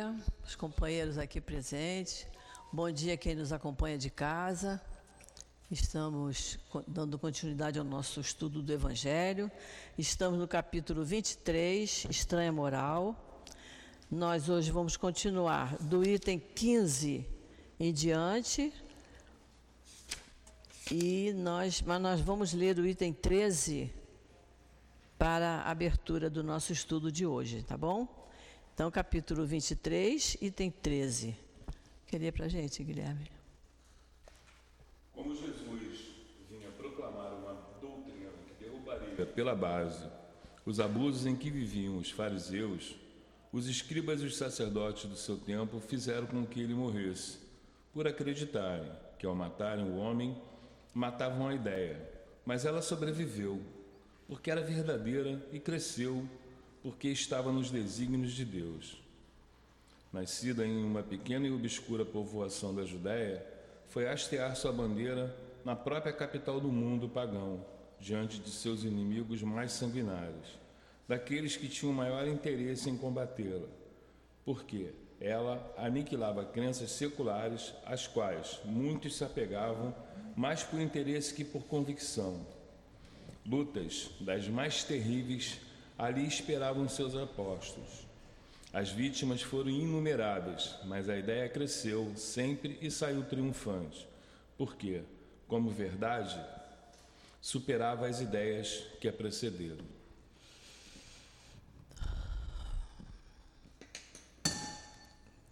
dia, os companheiros aqui presentes. Bom dia quem nos acompanha de casa. Estamos dando continuidade ao nosso estudo do Evangelho. Estamos no capítulo 23, Estranha Moral. Nós hoje vamos continuar do item 15 em diante. E nós, mas nós vamos ler o item 13 para a abertura do nosso estudo de hoje, tá bom? Então, capítulo 23, item 13. Queria para a gente, Guilherme. Como Jesus vinha proclamar uma doutrina que derrubaria pela base os abusos em que viviam os fariseus, os escribas e os sacerdotes do seu tempo fizeram com que ele morresse, por acreditarem que ao matarem o homem, matavam a ideia. Mas ela sobreviveu, porque era verdadeira e cresceu porque estava nos desígnios de Deus. Nascida em uma pequena e obscura povoação da Judéia, foi hastear sua bandeira na própria capital do mundo pagão, diante de seus inimigos mais sanguinários, daqueles que tinham maior interesse em combatê-la, porque ela aniquilava crenças seculares às quais muitos se apegavam mais por interesse que por convicção. Lutas das mais terríveis ali esperavam seus apóstolos. As vítimas foram inumeráveis, mas a ideia cresceu sempre e saiu triunfante, porque, como verdade, superava as ideias que a precederam.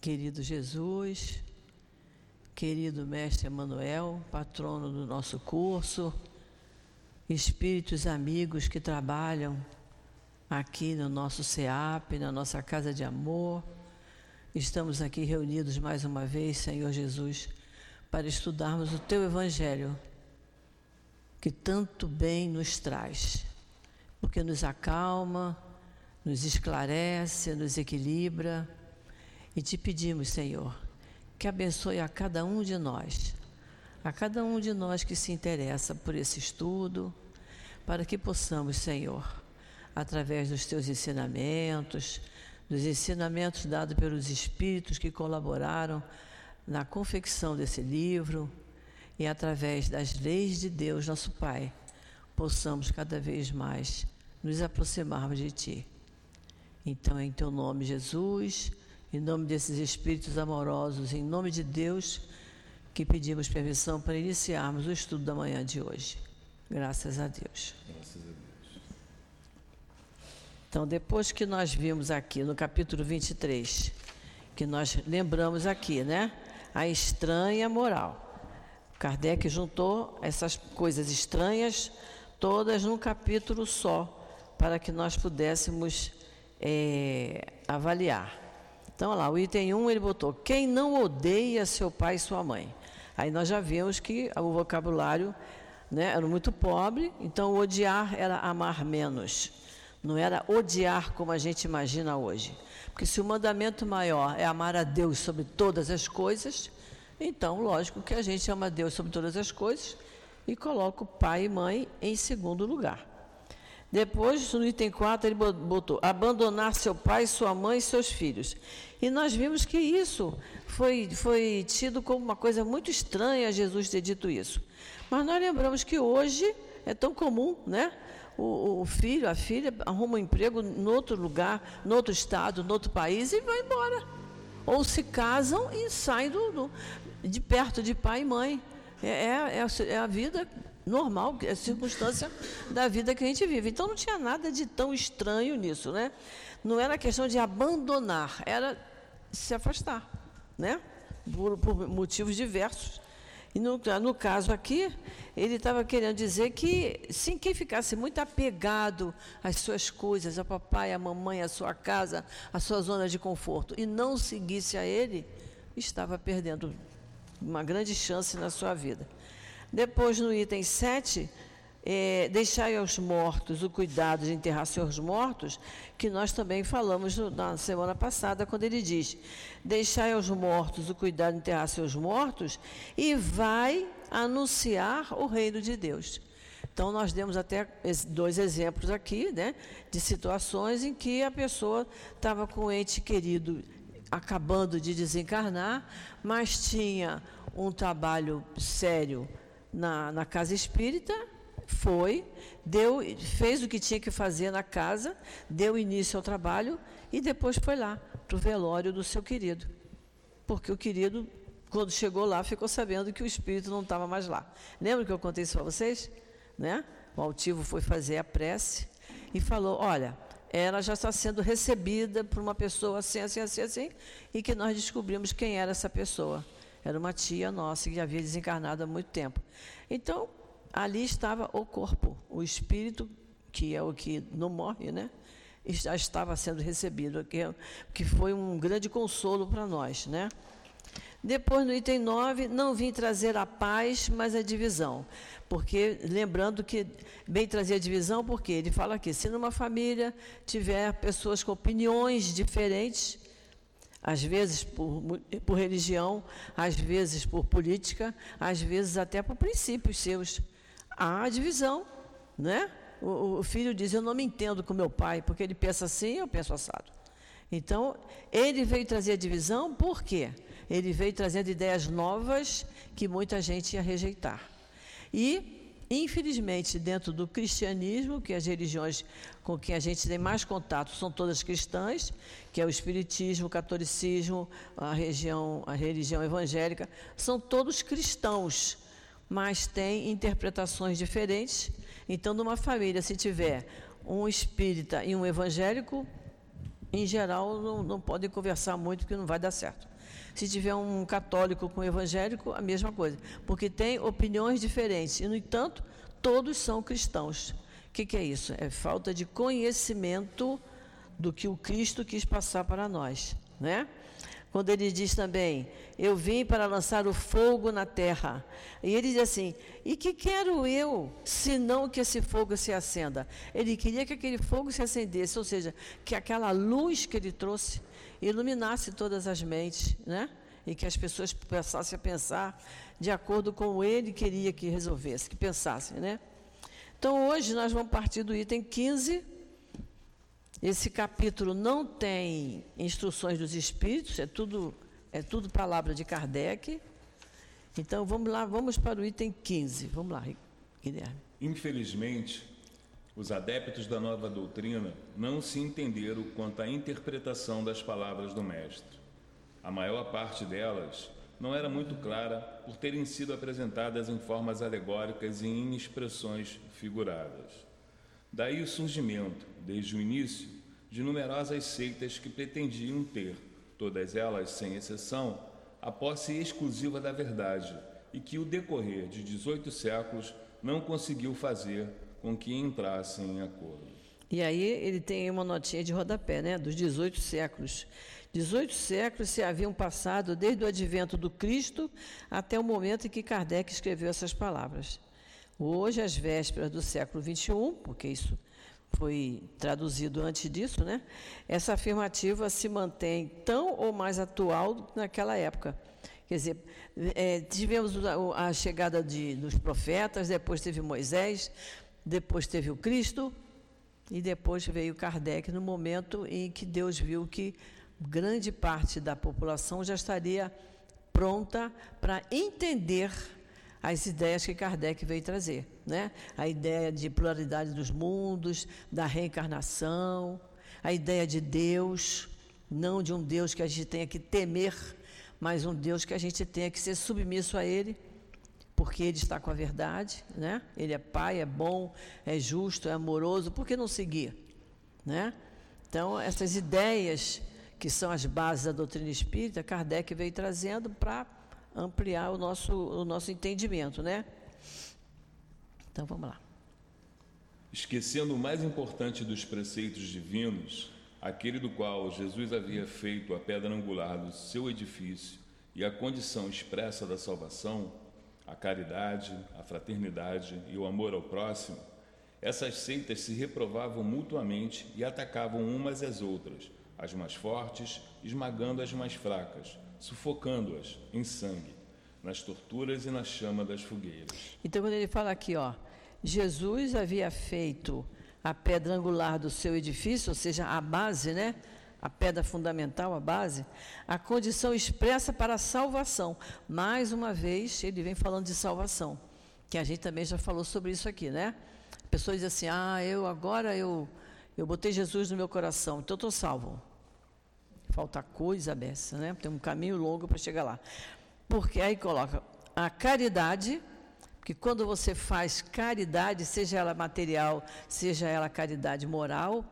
Querido Jesus, querido Mestre Emanuel, patrono do nosso curso, espíritos amigos que trabalham aqui no nosso SEAP, na nossa casa de amor. Estamos aqui reunidos mais uma vez, Senhor Jesus, para estudarmos o Teu Evangelho, que tanto bem nos traz, porque nos acalma, nos esclarece, nos equilibra. E te pedimos, Senhor, que abençoe a cada um de nós, a cada um de nós que se interessa por esse estudo, para que possamos, Senhor, através dos teus ensinamentos, dos ensinamentos dados pelos espíritos que colaboraram na confecção desse livro e através das leis de Deus, nosso Pai, possamos cada vez mais nos aproximarmos de Ti. Então, em Teu nome, Jesus, em nome desses espíritos amorosos, em nome de Deus, que pedimos permissão para iniciarmos o estudo da manhã de hoje. Graças a Deus. Graças a Deus. Então, depois que nós vimos aqui no capítulo 23, que nós lembramos aqui, né? A estranha moral. Kardec juntou essas coisas estranhas todas num capítulo só, para que nós pudéssemos é, avaliar. Então, lá, o item 1 ele botou: quem não odeia seu pai e sua mãe? Aí nós já vimos que o vocabulário né, era muito pobre, então odiar era amar menos. Não era odiar como a gente imagina hoje. Porque se o mandamento maior é amar a Deus sobre todas as coisas, então, lógico que a gente ama a Deus sobre todas as coisas e coloca o pai e mãe em segundo lugar. Depois, no item 4, ele botou abandonar seu pai, sua mãe e seus filhos. E nós vimos que isso foi, foi tido como uma coisa muito estranha Jesus ter dito isso. Mas nós lembramos que hoje é tão comum, né? O, o filho, a filha arruma um emprego em outro lugar, em outro estado, em outro país e vai embora. Ou se casam e saem do, do, de perto de pai e mãe. É, é, é, é a vida normal, é a circunstância da vida que a gente vive. Então não tinha nada de tão estranho nisso, né? Não era questão de abandonar, era se afastar, né? Por, por motivos diversos. E no, no caso aqui, ele estava querendo dizer que, sim, quem ficasse muito apegado às suas coisas, ao papai, à mamãe, à sua casa, à sua zona de conforto, e não seguisse a ele, estava perdendo uma grande chance na sua vida. Depois, no item 7, é, deixai aos mortos o cuidado de enterrar seus mortos, que nós também falamos na semana passada, quando ele diz: Deixai aos mortos o cuidado de enterrar seus mortos, e vai anunciar o reino de Deus. Então, nós demos até dois exemplos aqui, né, de situações em que a pessoa estava com o ente querido acabando de desencarnar, mas tinha um trabalho sério na, na casa espírita, foi, deu, fez o que tinha que fazer na casa, deu início ao trabalho e depois foi lá para o velório do seu querido. Porque o querido, quando chegou lá, ficou sabendo que o espírito não estava mais lá. Lembra que eu contei isso para vocês? Né? O altivo foi fazer a prece e falou: Olha, ela já está sendo recebida por uma pessoa assim, assim, assim, assim, e que nós descobrimos quem era essa pessoa. Era uma tia nossa que havia desencarnado há muito tempo. Então, ali estava o corpo, o espírito, que é o que não morre, né? Já estava sendo recebido, que, que foi um grande consolo para nós, né? Depois, no item 9, não vim trazer a paz, mas a divisão. Porque, lembrando que bem trazer a divisão, porque ele fala aqui, se numa família tiver pessoas com opiniões diferentes, às vezes por, por religião, às vezes por política, às vezes até por princípios seus, há divisão, né? O, o filho diz, eu não me entendo com meu pai, porque ele pensa assim, eu penso assado. Então, ele veio trazer a divisão, por quê? Ele veio trazendo ideias novas que muita gente ia rejeitar. E, infelizmente, dentro do cristianismo, que as religiões com que a gente tem mais contato são todas cristãs, que é o espiritismo, o catolicismo, a, região, a religião evangélica, são todos cristãos, mas têm interpretações diferentes. Então, numa família, se tiver um espírita e um evangélico, em geral, não, não podem conversar muito, porque não vai dar certo. Se tiver um católico com um evangélico, a mesma coisa. Porque tem opiniões diferentes. E, no entanto, todos são cristãos. O que, que é isso? É falta de conhecimento do que o Cristo quis passar para nós. Né? Quando ele diz também, eu vim para lançar o fogo na terra. E ele diz assim, e que quero eu, senão que esse fogo se acenda? Ele queria que aquele fogo se acendesse, ou seja, que aquela luz que ele trouxe iluminasse todas as mentes, né? E que as pessoas passassem a pensar de acordo com ele queria que resolvesse, que pensassem, né? Então hoje nós vamos partir do item 15. Esse capítulo não tem instruções dos espíritos, é tudo é tudo palavra de Kardec. Então vamos lá, vamos para o item 15. Vamos lá, Guilherme. Infelizmente, os adeptos da nova doutrina não se entenderam quanto à interpretação das palavras do Mestre. A maior parte delas não era muito clara por terem sido apresentadas em formas alegóricas e em expressões figuradas. Daí o surgimento, desde o início, de numerosas seitas que pretendiam ter, todas elas sem exceção, a posse exclusiva da verdade e que o decorrer de 18 séculos não conseguiu fazer com que entrassem em acordo. E aí ele tem uma notinha de rodapé, né, dos 18 séculos. 18 séculos se haviam passado desde o advento do Cristo até o momento em que Kardec escreveu essas palavras. Hoje, às vésperas do século XXI, porque isso foi traduzido antes disso, né? Essa afirmativa se mantém tão ou mais atual naquela época. Quer dizer, é, tivemos a, chegada de, dos profetas, depois teve Moisés, depois teve o Cristo e depois veio Kardec no momento em que Deus viu que grande parte da população já estaria pronta para entender as ideias que Kardec veio trazer, né? A ideia de pluralidade dos mundos, da reencarnação, a ideia de Deus, não de um Deus que a gente tenha que temer, mas um Deus que a gente tenha que ser submisso a Ele porque ele está com a verdade, né? Ele é pai, é bom, é justo, é amoroso, por que não seguir, né? Então, essas ideias que são as bases da doutrina espírita, Kardec veio trazendo para ampliar o nosso, o nosso entendimento, né? Então, vamos lá. Esquecendo o mais importante dos preceitos divinos, aquele do qual Jesus havia feito a pedra angular do seu edifício e a condição expressa da salvação, a caridade, a fraternidade e o amor ao próximo, essas seitas se reprovavam mutuamente e atacavam umas às outras, as mais fortes esmagando as mais fracas, sufocando-as em sangue, nas torturas e na chama das fogueiras. Então, quando ele fala aqui, ó, Jesus havia feito a pedra angular do seu edifício, ou seja, a base, né, a pedra fundamental, a base, a condição expressa para a salvação. Mais uma vez, ele vem falando de salvação, que a gente também já falou sobre isso aqui, né? A pessoa diz assim: "Ah, eu agora eu eu botei Jesus no meu coração, então estou salvo". Falta coisa dessa, né? Tem um caminho longo para chegar lá. Porque aí coloca a caridade, que quando você faz caridade, seja ela material, seja ela caridade moral,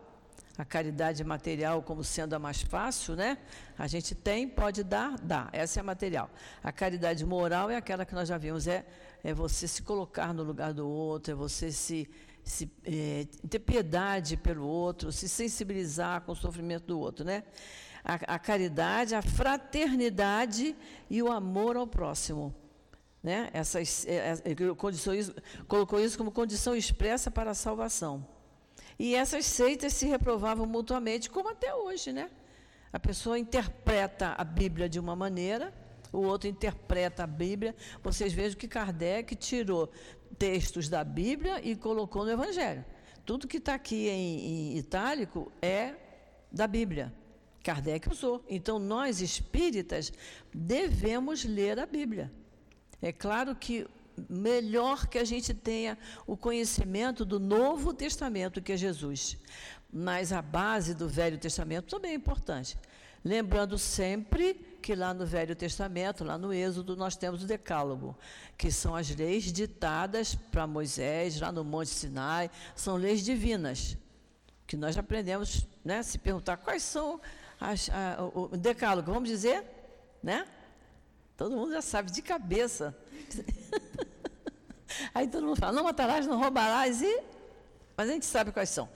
a caridade material como sendo a mais fácil, né? A gente tem, pode dar, dá. Essa é a material. A caridade moral é aquela que nós já vimos, é, é você se colocar no lugar do outro, é você se, se é, ter piedade pelo outro, se sensibilizar com o sofrimento do outro, né? A, a caridade, a fraternidade e o amor ao próximo. Né? Essas, é, é, colocou isso como condição expressa para a salvação. E essas seitas se reprovavam mutuamente, como até hoje, né? A pessoa interpreta a Bíblia de uma maneira, o outro interpreta a Bíblia. Vocês vejam que Kardec tirou textos da Bíblia e colocou no Evangelho. Tudo que está aqui em, em itálico é da Bíblia. Kardec usou. Então, nós espíritas devemos ler a Bíblia. É claro que melhor que a gente tenha o conhecimento do Novo Testamento, que é Jesus. Mas a base do Velho Testamento também é importante. Lembrando sempre que lá no Velho Testamento, lá no Êxodo, nós temos o Decálogo, que são as leis ditadas para Moisés, lá no Monte Sinai, são leis divinas, que nós aprendemos, né, se perguntar quais são as, a, o Decálogo, vamos dizer, né? Todo mundo já sabe de cabeça. Aí todo mundo fala, não matarás, não roubarás, e... mas a gente sabe quais são.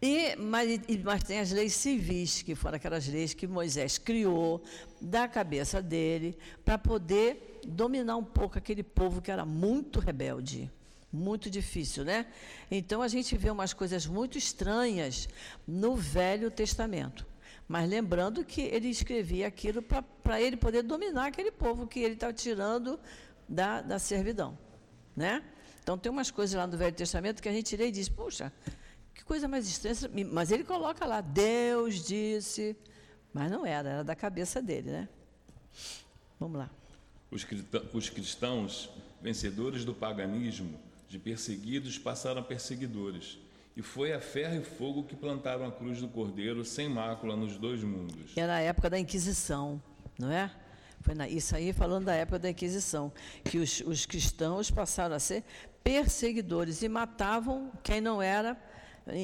E, mas, mas tem as leis civis, que foram aquelas leis que Moisés criou da cabeça dele, para poder dominar um pouco aquele povo que era muito rebelde. Muito difícil, né? Então a gente vê umas coisas muito estranhas no Velho Testamento. Mas lembrando que ele escrevia aquilo para ele poder dominar aquele povo que ele estava tirando da, da servidão. Né? Então, tem umas coisas lá no Velho Testamento que a gente lê e diz, puxa, que coisa mais estranha. Mas ele coloca lá, Deus disse. Mas não era, era da cabeça dele, né? Vamos lá. Os cristãos, vencedores do paganismo, de perseguidos, passaram a perseguidores. E foi a ferro e fogo que plantaram a cruz do Cordeiro sem mácula nos dois mundos. Era a época da Inquisição, não é? Foi na, isso aí falando da época da Inquisição, que os, os cristãos passaram a ser perseguidores e matavam quem não era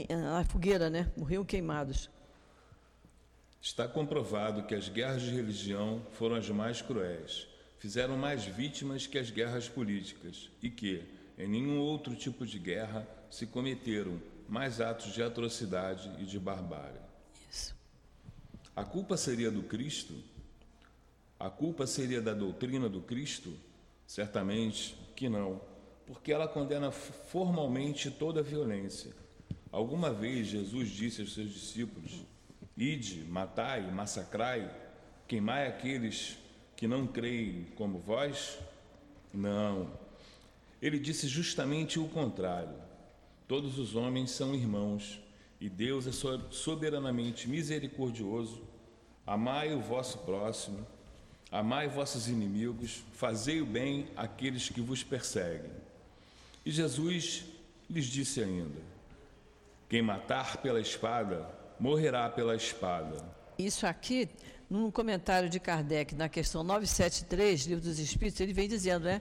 na fogueira, né? Morriam queimados. Está comprovado que as guerras de religião foram as mais cruéis, fizeram mais vítimas que as guerras políticas e que, em nenhum outro tipo de guerra, se cometeram mais atos de atrocidade e de barbárie. Isso. A culpa seria do Cristo? A culpa seria da doutrina do Cristo? Certamente que não, porque ela condena formalmente toda violência. Alguma vez Jesus disse aos seus discípulos: Ide, matai, massacrai, queimai aqueles que não creem como vós? Não. Ele disse justamente o contrário. Todos os homens são irmãos e Deus é soberanamente misericordioso. Amai o vosso próximo Amai vossos inimigos, fazei o bem àqueles que vos perseguem. E Jesus lhes disse ainda: Quem matar pela espada, morrerá pela espada. Isso aqui, num comentário de Kardec, na questão 973, Livro dos Espíritos, ele vem dizendo, né?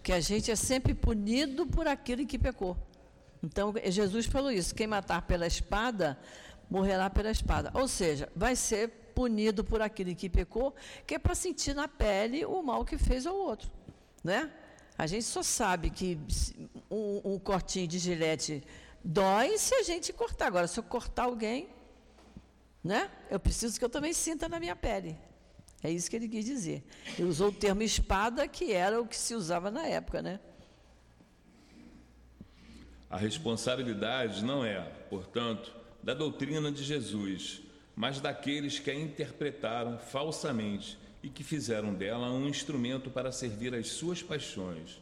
Que a gente é sempre punido por aquilo em que pecou. Então, Jesus falou isso: quem matar pela espada, morrerá pela espada. Ou seja, vai ser punido por aquele que pecou, que é para sentir na pele o mal que fez ao outro, né? A gente só sabe que um, um cortinho de gilete dói se a gente cortar. Agora, se eu cortar alguém, né? Eu preciso que eu também sinta na minha pele. É isso que ele quis dizer. Ele usou o termo espada, que era o que se usava na época, né? A responsabilidade não é, portanto, da doutrina de Jesus, mas daqueles que a interpretaram falsamente e que fizeram dela um instrumento para servir às suas paixões,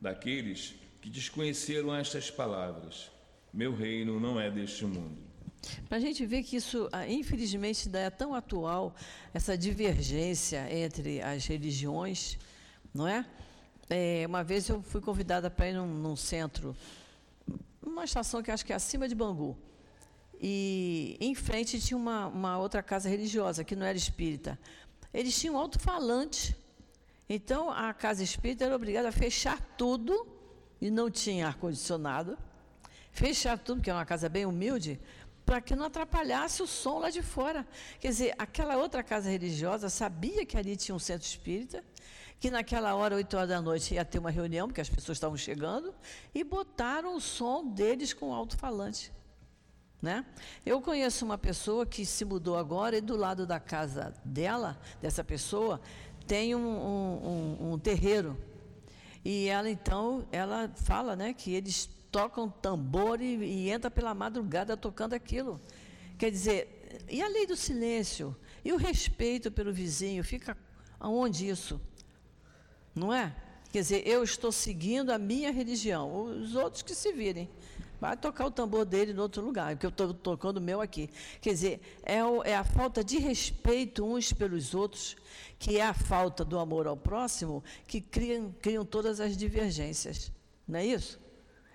daqueles que desconheceram estas palavras: Meu reino não é deste mundo. Para a gente ver que isso, ah, infelizmente, ainda é tão atual, essa divergência entre as religiões, não é? é uma vez eu fui convidada para ir num, num, centro, uma estação que acho que é acima de Bangu. E em frente tinha uma, uma outra casa religiosa, que não era espírita. Eles tinham alto-falante. Então a casa espírita era obrigada a fechar tudo, e não tinha ar-condicionado. Fechar tudo, porque é uma casa bem humilde, para que não atrapalhasse o som lá de fora. Quer dizer, aquela outra casa religiosa sabia que ali tinha um centro espírita, que naquela hora, 8 horas da noite, ia ter uma reunião, porque as pessoas estavam chegando, e botaram o som deles com alto-falante. Né? Eu conheço uma pessoa que se mudou agora e do lado da casa dela, dessa pessoa, tem um, um, um, um terreiro. E ela então, ela fala né, que eles tocam tambor e, e entra pela madrugada tocando aquilo. Quer dizer, e a lei do silêncio? E o respeito pelo vizinho? Fica aonde isso? Não é? Quer dizer, eu estou seguindo a minha religião, os outros que se virem. Vai tocar o tambor dele em outro lugar, porque eu estou tocando o meu aqui. Quer dizer, é, o, é, a falta de respeito uns pelos outros, que é a falta do amor ao próximo, que criam, criam todas as divergências. Não é isso?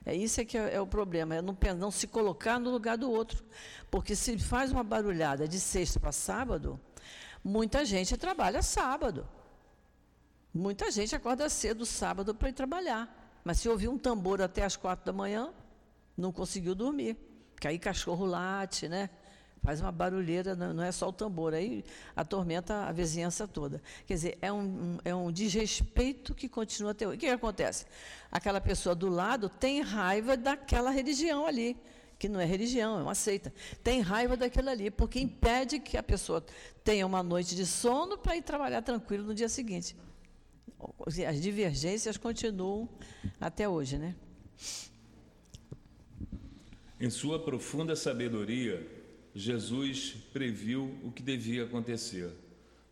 É isso é que é, é o problema, é não, não se colocar no lugar do outro. Porque se faz uma barulhada de sexta para sábado, muita gente trabalha sábado. Muita gente acorda cedo sábado para ir trabalhar. Mas se ouvir um tambor até as quatro da manhã, não conseguiu dormir. Porque aí cachorro late, né? faz uma barulheira, não é só o tambor, aí atormenta a vizinhança toda. Quer dizer, é um, é um desrespeito que continua até hoje. O que, que acontece? Aquela pessoa do lado tem raiva daquela religião ali, que não é religião, é uma seita. Tem raiva daquilo ali, porque impede que a pessoa tenha uma noite de sono para ir trabalhar tranquilo no dia seguinte. As divergências continuam até hoje, né? Em sua profunda sabedoria, Jesus previu o que devia acontecer.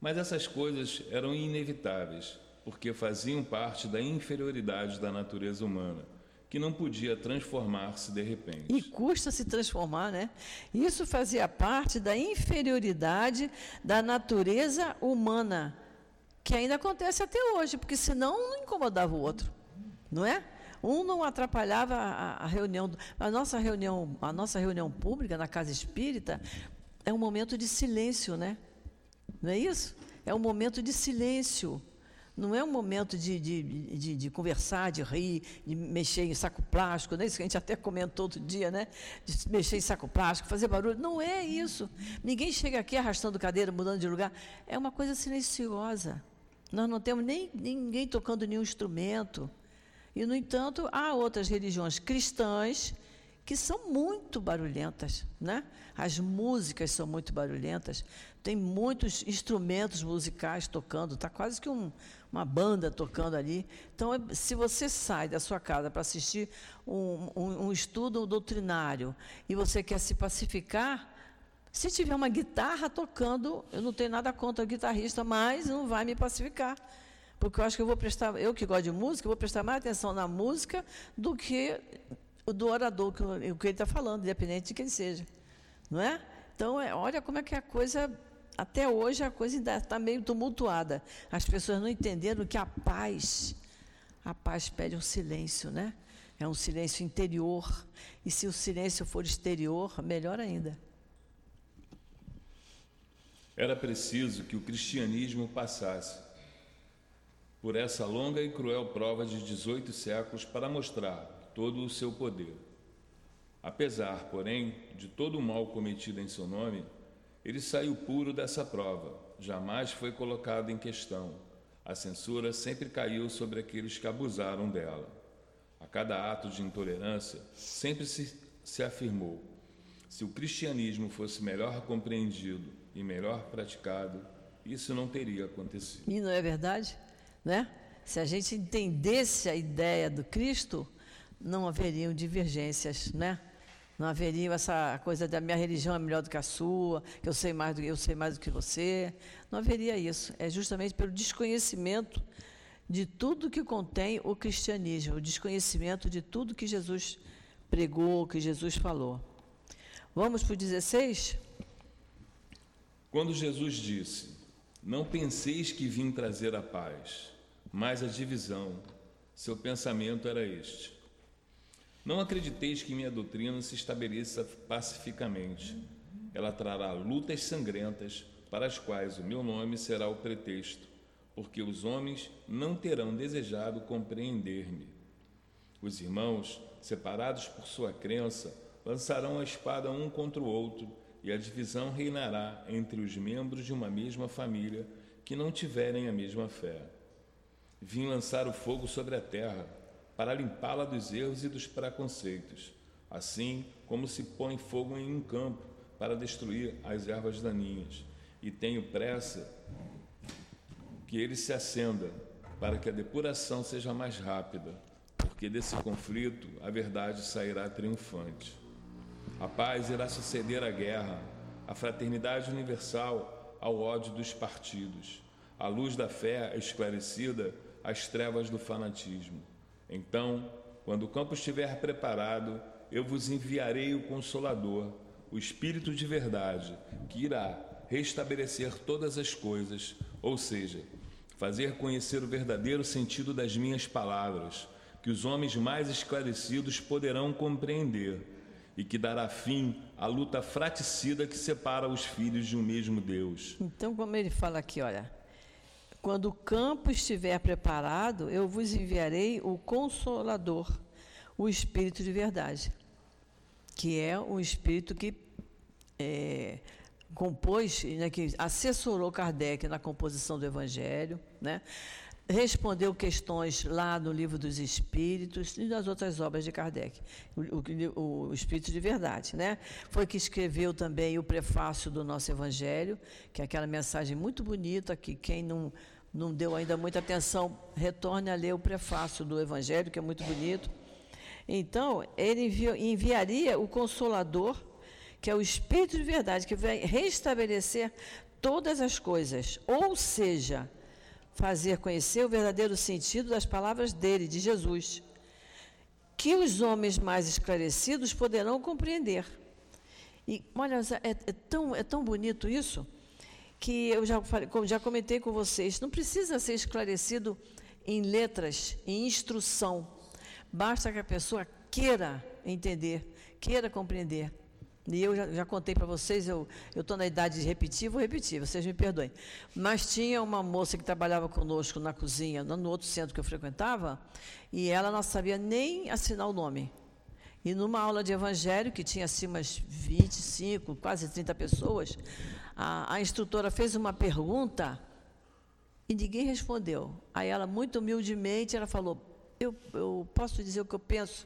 Mas essas coisas eram inevitáveis, porque faziam parte da inferioridade da natureza humana, que não podia transformar-se de repente. E custa se transformar, né? Isso fazia parte da inferioridade da natureza humana, que ainda acontece até hoje, porque senão não incomodava o outro, não é? Um não atrapalhava a, a reunião, a nossa reunião, a nossa reunião pública na casa espírita é um momento de silêncio, né? Não é isso? É um momento de silêncio. Não é um momento de, de, de, de, conversar, de rir, de mexer em saco plástico, não é isso que a gente até comentou outro dia, né? De mexer em saco plástico, fazer barulho. Não é isso. Ninguém chega aqui arrastando cadeira, mudando de lugar. É uma coisa silenciosa. Nós não temos nem ninguém tocando nenhum instrumento. E, no entanto, há outras religiões cristãs que são muito barulhentas, né? As músicas são muito barulhentas, tem muitos instrumentos musicais tocando, está quase que um, uma banda tocando ali. Então, se você sai da sua casa para assistir um, um, um estudo doutrinário e você quer se pacificar, se tiver uma guitarra tocando, eu não tenho nada contra o guitarrista, mas não vai me pacificar porque eu acho que eu vou prestar, eu que gosto de música, vou prestar mais atenção na música do que do orador, que, o que ele está falando, independente de quem seja. Não é? Então, é, olha como é que a coisa, até hoje, a coisa ainda está meio tumultuada. As pessoas não entenderam que a paz, a paz pede um silêncio, né? É um silêncio interior. E se o silêncio for exterior, melhor ainda. Era preciso que o cristianismo passasse por essa longa e cruel prova de 18 séculos para mostrar todo o seu poder. Apesar, porém, de todo o mal cometido em seu nome, ele saiu puro dessa prova, jamais foi colocado em questão. A censura sempre caiu sobre aqueles que abusaram dela. A cada ato de intolerância, sempre se, se afirmou: se o cristianismo fosse melhor compreendido e melhor praticado, isso não teria acontecido. E não é verdade? Né? Se a gente entendesse a ideia do Cristo, não haveriam divergências, né? Não haveria essa coisa da minha religião é melhor do que a sua, que eu sei mais do que eu sei mais do que você. Não haveria isso. É justamente pelo desconhecimento de tudo que contém o cristianismo, o desconhecimento de tudo que Jesus pregou, que Jesus falou. Vamos para o 16? Quando Jesus disse: Não penseis que vim trazer a paz, mas a divisão, seu pensamento era este. Não acrediteis que minha doutrina se estabeleça pacificamente. Ela trará lutas sangrentas, para as quais o meu nome será o pretexto, porque os homens não terão desejado compreender-me. Os irmãos, separados por sua crença, lançarão a espada um contra o outro, e a divisão reinará entre os membros de uma mesma família que não tiverem a mesma fé. Vim lançar o fogo sobre a terra, para limpá-la dos erros e dos preconceitos, assim como se põe fogo em um campo para destruir as ervas daninhas. E tenho pressa que ele se acenda, para que a depuração seja mais rápida, porque desse conflito a verdade sairá triunfante. A paz irá suceder à guerra, a fraternidade universal ao ódio dos partidos, a luz da fé esclarecida às trevas do fanatismo. Então, quando o campo estiver preparado, eu vos enviarei o Consolador, o Espírito de verdade, que irá restabelecer todas as coisas, ou seja, fazer conhecer o verdadeiro sentido das minhas palavras, que os homens mais esclarecidos poderão compreender e que dará fim à luta fraticida que separa os filhos de um mesmo Deus. Então, como ele fala aqui, olha, quando o campo estiver preparado, eu vos enviarei o Consolador, o Espírito de verdade, que é o Espírito que é, compôs, né, que assessorou Kardec na composição do Evangelho, né? Respondeu questões lá no Livro dos Espíritos e nas outras obras de Kardec, o, o, o, Espírito de Verdade, né? Foi que escreveu também o prefácio do nosso Evangelho, que é aquela mensagem muito bonita que quem não não deu ainda muita atenção, retorne a ler o prefácio do Evangelho, que é muito bonito. Então, ele enviaria o Consolador, que é o Espírito de Verdade, que vai restabelecer todas as coisas, ou seja, fazer conhecer o verdadeiro sentido das palavras dele, de Jesus, que os homens mais esclarecidos poderão compreender. E olha, é, é tão, é tão bonito isso, que eu já, falei, já comentei com vocês, não precisa ser esclarecido em letras, em instrução, basta que a pessoa queira entender, queira compreender. E eu já, já contei para vocês, eu estou na idade de repetir, vou repetir, vocês me perdoem. Mas tinha uma moça que trabalhava conosco na cozinha, no outro centro que eu frequentava, e ela não sabia nem assinar o nome. E numa aula de evangelho, que tinha assim umas 25, quase 30 pessoas, a, a instrutora fez uma pergunta e ninguém respondeu. Aí ela, muito humildemente, ela falou, eu, eu posso dizer o que eu penso?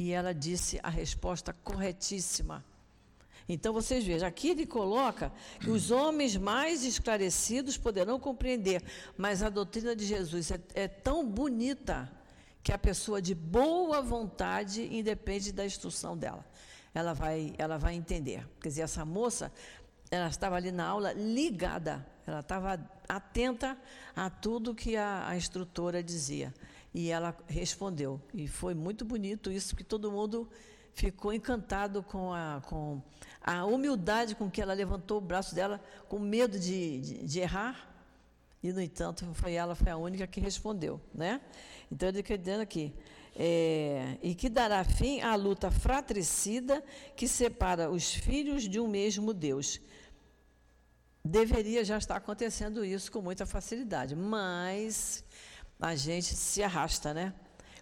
E ela disse a resposta corretíssima. Então vocês vejam, aqui ele coloca que os homens mais esclarecidos poderão compreender, mas a doutrina de Jesus é, é tão bonita que a pessoa de boa vontade independe da instrução dela. Ela vai, ela vai entender. Quer dizer, essa moça, ela estava ali na aula ligada, ela estava atenta a tudo que a, a instrutora dizia. E ela respondeu. E foi muito bonito isso, porque todo mundo ficou encantado com a, com a humildade com que ela levantou o braço dela, com medo de, de, de errar. E, no entanto, foi ela foi a única que respondeu. Né? Então, ele dizer aqui. É, e que dará fim à luta fratricida que separa os filhos de um mesmo Deus. Deveria já estar acontecendo isso com muita facilidade, mas a gente se arrasta, né?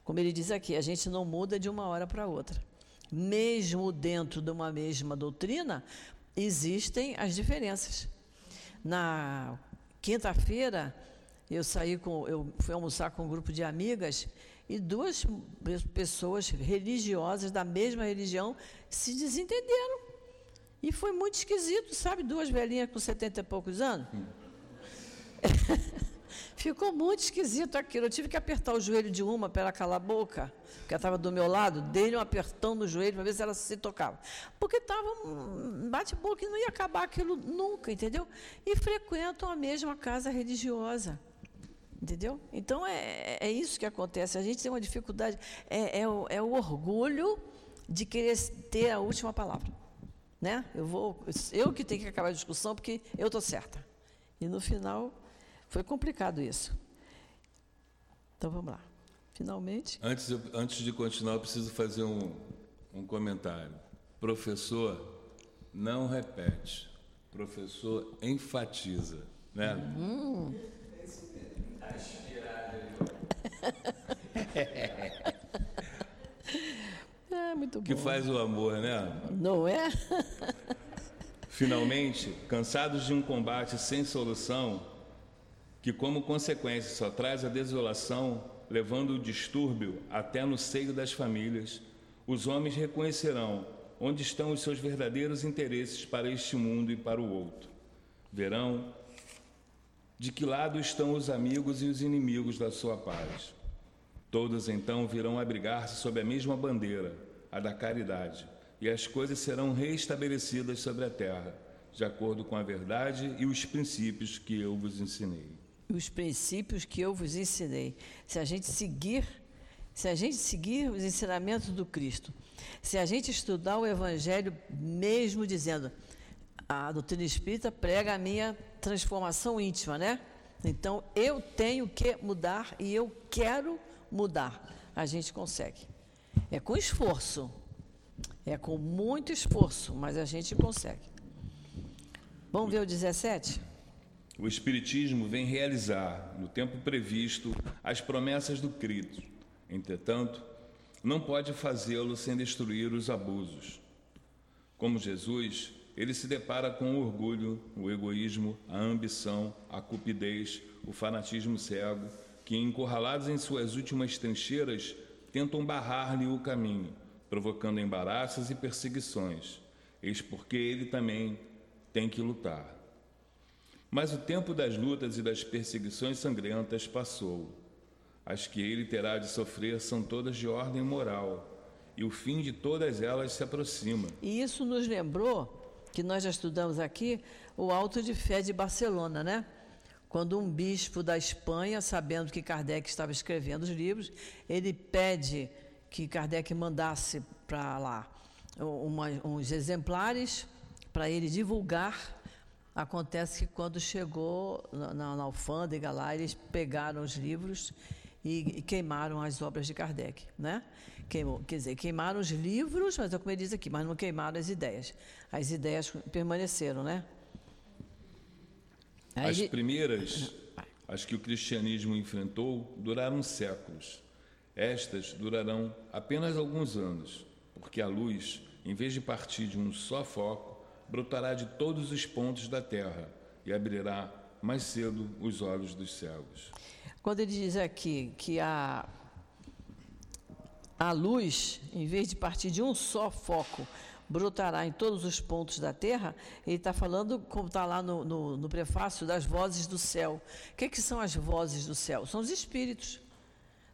Como ele diz aqui, a gente não muda de uma hora para outra. Mesmo dentro de uma mesma doutrina, existem as diferenças. Na quinta-feira, eu saí com, eu fui almoçar com um grupo de amigas e duas pessoas religiosas da mesma religião se desentenderam. E foi muito esquisito, sabe? Duas velhinhas com setenta e poucos anos. Ficou muito esquisito aquilo. Eu tive que apertar o joelho de uma para ela calar a boca, porque ela estava do meu lado, dei um apertão no joelho para ver se ela se tocava. Porque estava um bate-boca e não ia acabar aquilo nunca, entendeu? E frequentam a mesma casa religiosa. Entendeu? Então é, é isso que acontece. A gente tem uma dificuldade, é, é, o, é o orgulho de querer ter a última palavra. né? Eu vou, eu que tenho que acabar a discussão porque eu estou certa. E no final foi complicado isso. Então vamos lá. Finalmente. Antes, antes de continuar, eu preciso fazer um, um comentário. Professor não repete, professor enfatiza, né? Hum. É muito bom. Que faz o amor, né? Não é? Finalmente, cansados de um combate sem solução, que como consequência só traz a desolação, levando o distúrbio até no seio das famílias, os homens reconhecerão onde estão os seus verdadeiros interesses para este mundo e para o outro. Verão de que lado estão os amigos e os inimigos da sua paz. Todos então virão abrigar-se sob a mesma bandeira, a da caridade, e as coisas serão reestabelecidas sobre a terra, de acordo com a verdade e os princípios que eu vos ensinei. Os princípios que eu vos ensinei. Se a gente seguir, se a gente seguir os ensinamentos do Cristo, se a gente estudar o Evangelho, mesmo dizendo, a doutrina espírita prega a minha transformação íntima, né? Então eu tenho que mudar e eu quero mudar. A gente consegue. É com esforço. É com muito esforço, mas a gente consegue. Vamos ver o 17? O Espiritismo vem realizar, no tempo previsto, as promessas do Cristo. Entretanto, não pode fazê-lo sem destruir os abusos. Como Jesus, ele se depara com o orgulho, o egoísmo, a ambição, a cupidez, o fanatismo cego, que, encurralados em suas últimas trincheiras, tentam barrar-lhe o caminho, provocando embaraços e perseguições. Eis porque ele também tem que lutar. Mas o tempo das lutas e das perseguições sangrentas passou. As que ele terá de sofrer são todas de ordem moral, e o fim de todas elas se aproxima. E isso nos lembrou, que nós já estudamos aqui, o Alto de Fé de Barcelona, né? Quando um bispo da Espanha, sabendo que Kardec estava escrevendo os livros, ele pede que Kardec mandasse para lá uns exemplares para ele divulgar. Acontece que quando chegou na, na, alfândega lá, eles pegaram os livros e, e, queimaram as obras de Kardec, né? Queimou, quer dizer, queimaram os livros, mas é como ele diz aqui, mas não queimaram as ideias. As ideias permaneceram, né? As primeiras, as que o cristianismo enfrentou, duraram séculos. Estas durarão apenas alguns anos, porque a luz, em vez de partir de um só foco, brotará de todos os pontos da terra e abrirá mais cedo os olhos dos cegos. Quando ele diz aqui que a, a luz, em vez de partir de um só foco, brotará em todos os pontos da terra, ele está falando, como está lá no, no, no, prefácio, das vozes do céu. O que, que são as vozes do céu? São os espíritos,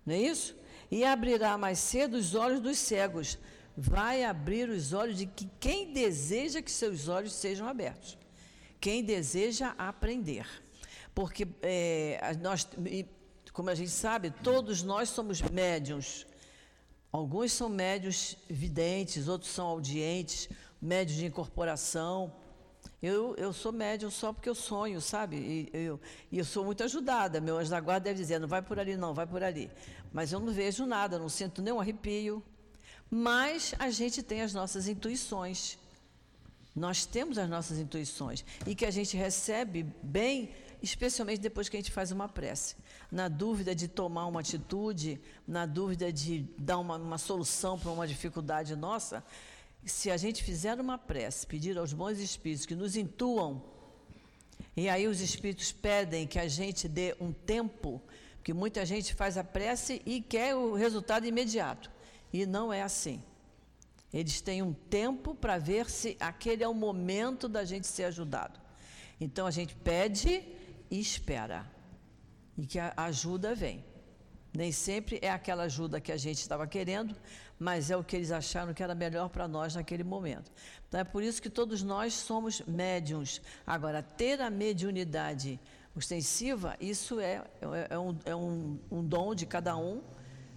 não é isso? E abrirá mais cedo os olhos dos cegos. Vai abrir os olhos de que quem deseja que seus olhos sejam abertos. Quem deseja aprender. Porque é, nós, como a gente sabe, todos nós somos médiums Alguns são médios videntes, outros são audientes, médios de incorporação. Eu, eu sou médium só porque eu sonho, sabe? E eu, e eu sou muito ajudada. Meu anjo da guarda deve dizer: não vai por ali, não, vai por ali. Mas eu não vejo nada, não sinto nenhum arrepio. Mas a gente tem as nossas intuições. Nós temos as nossas intuições. E que a gente recebe bem especialmente depois que a gente faz uma prece. Na dúvida de tomar uma atitude, na dúvida de dar uma, uma solução para uma dificuldade nossa, se a gente fizer uma prece, pedir aos bons espíritos que nos intuam, e aí os espíritos pedem que a gente dê um tempo, porque muita gente faz a prece e quer o resultado imediato. E não é assim. Eles têm um tempo para ver se aquele é o momento da gente ser ajudado. Então a gente pede e espera. E que a ajuda vem. Nem sempre é aquela ajuda que a gente estava querendo, mas é o que eles acharam que era melhor para nós naquele momento. Então é por isso que todos nós somos médiums. Agora, ter a mediunidade ostensiva, isso é, é, é, um, é um, um dom de cada um,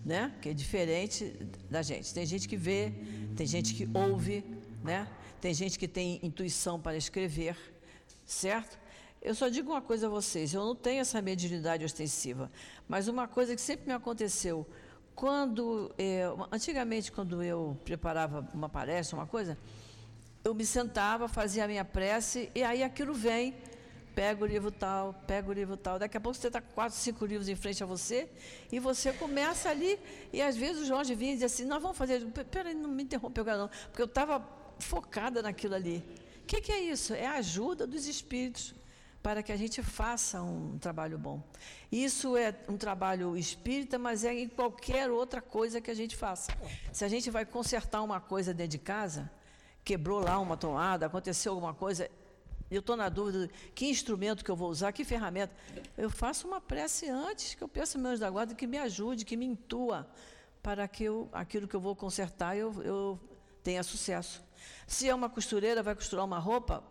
né? que é diferente da gente. Tem gente que vê, tem gente que ouve, né? tem gente que tem intuição para escrever, certo? Eu só digo uma coisa a vocês: eu não tenho essa mediunidade ostensiva, mas uma coisa que sempre me aconteceu. Quando, eh, antigamente, quando eu preparava uma palestra, uma coisa, eu me sentava, fazia a minha prece e aí aquilo vem. Pega o livro tal, pega o livro tal. Daqui a pouco você está quatro, cinco livros em frente a você e você começa ali. E às vezes o Jorge vinha e dizia assim: Nós vamos fazer. Peraí, não me interrompe agora, não. Porque eu estava focada naquilo ali. O que, que é isso? É a ajuda dos espíritos para que a gente faça um trabalho bom. Isso é um trabalho espírita, mas é em qualquer outra coisa que a gente faça. Se a gente vai consertar uma coisa dentro de casa, quebrou lá uma tomada, aconteceu alguma coisa, eu estou na dúvida que instrumento que eu vou usar, que ferramenta. Eu faço uma prece antes, que eu peço meus da guarda que me ajude, que me intua, para que eu, aquilo que eu vou consertar eu, eu tenha sucesso. Se é uma costureira, vai costurar uma roupa,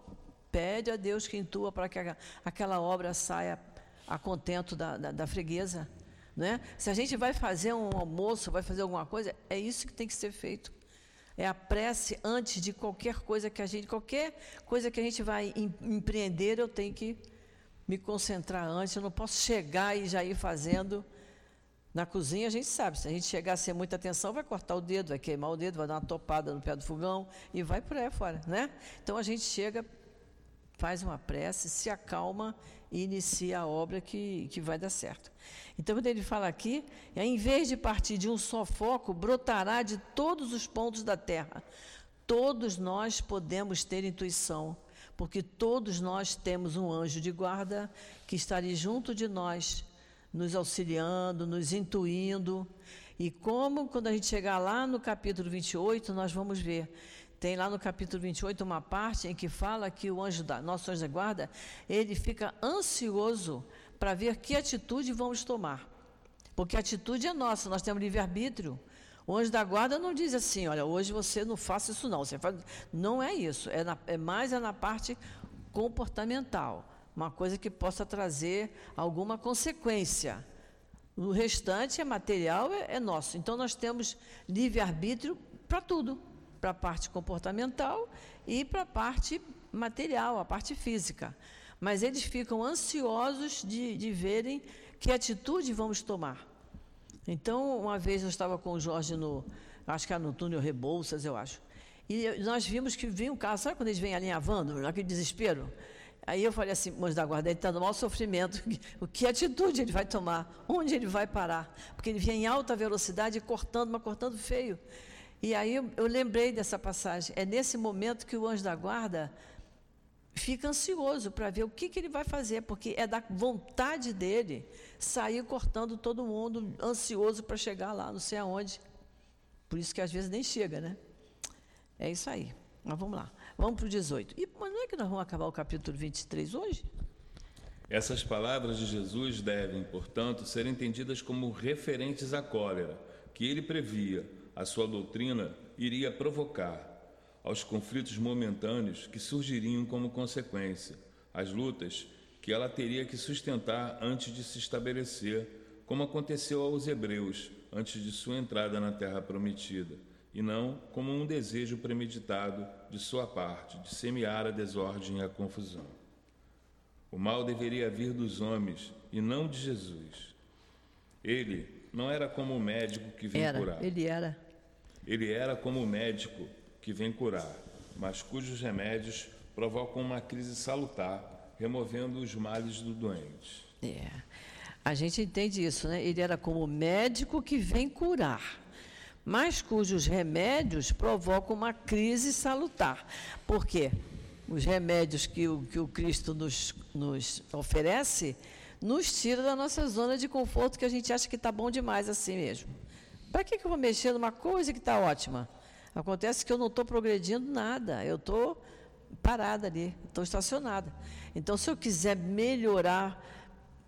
pede a Deus que intua para que a, aquela obra saia a contento da, da, da freguesa. Né? Se a gente vai fazer um almoço, vai fazer alguma coisa, é isso que tem que ser feito. É a prece antes de qualquer coisa que a gente, qualquer coisa que a gente vai em, empreender, eu tenho que me concentrar antes. Eu não posso chegar e já ir fazendo. Na cozinha a gente sabe, se a gente chegar sem muita atenção, vai cortar o dedo, vai queimar o dedo, vai dar uma topada no pé do fogão e vai por aí fora, né? Então a gente chega, faz uma prece, se acalma e inicia a obra que, que vai dar certo. Então, quando ele fala aqui, é, em vez de partir de um só foco, brotará de todos os pontos da terra. Todos nós podemos ter intuição, porque todos nós temos um anjo de guarda que está ali junto de nós, nos auxiliando, nos intuindo. E como, quando a gente chegar lá no capítulo 28, nós vamos ver. Tem lá no capítulo 28 uma parte em que fala que o anjo da, nosso anjo da guarda, ele fica ansioso para ver que atitude vamos tomar. Porque a atitude é nossa, nós temos livre-arbítrio. O anjo da guarda não diz assim, olha, hoje você não faça isso não. Você faz... Não é isso, é, na, é mais é na parte comportamental. Uma coisa que possa trazer alguma consequência. O restante é material, é, é nosso. Então nós temos livre-arbítrio para tudo. Para a parte comportamental e para a parte material, a parte física mas eles ficam ansiosos de, de verem que atitude vamos tomar. Então, uma vez eu estava com o Jorge no, acho que era no túnel Rebouças, eu acho, e nós vimos que vinha um carro, sabe quando eles vêm alinhavando, naquele desespero? Aí eu falei assim, mas da guarda, ele está no maior sofrimento. O que atitude ele vai tomar? Onde ele vai parar? Porque ele vinha em alta velocidade, cortando, mas cortando feio. E aí eu, eu lembrei dessa passagem. É nesse momento que o anjo da guarda fica ansioso para ver o que, que ele vai fazer, porque é da vontade dele sair cortando todo mundo, ansioso para chegar lá, não sei aonde. Por isso que às vezes nem chega, né? É isso aí. Mas vamos lá. Vamos para o 18. E, mas não é que nós vamos acabar o capítulo 23 hoje? Essas palavras de Jesus devem, portanto, ser entendidas como referentes à cólera, que ele previa, a sua doutrina iria provocar aos conflitos momentâneos que surgiriam como consequência, às lutas que ela teria que sustentar antes de se estabelecer, como aconteceu aos hebreus antes de sua entrada na terra prometida, e não como um desejo premeditado de sua parte de semear a desordem e a confusão. O mal deveria vir dos homens e não de Jesus. Ele não era como o médico que vem era, curar. Ele era. Ele era como o médico que vem curar, mas cujos remédios provocam uma crise salutar, removendo os males do doente. É. A gente entende isso, né? Ele era como médico que vem curar, mas cujos remédios provocam uma crise salutar. Por quê? Os remédios que o, que o Cristo nos, nos oferece nos tira da nossa zona de conforto que a gente acha que está bom demais assim mesmo. Para que, que eu vou mexer numa coisa que está ótima? Acontece que eu não estou progredindo nada, eu estou parada ali, estou estacionada. Então, se eu quiser melhorar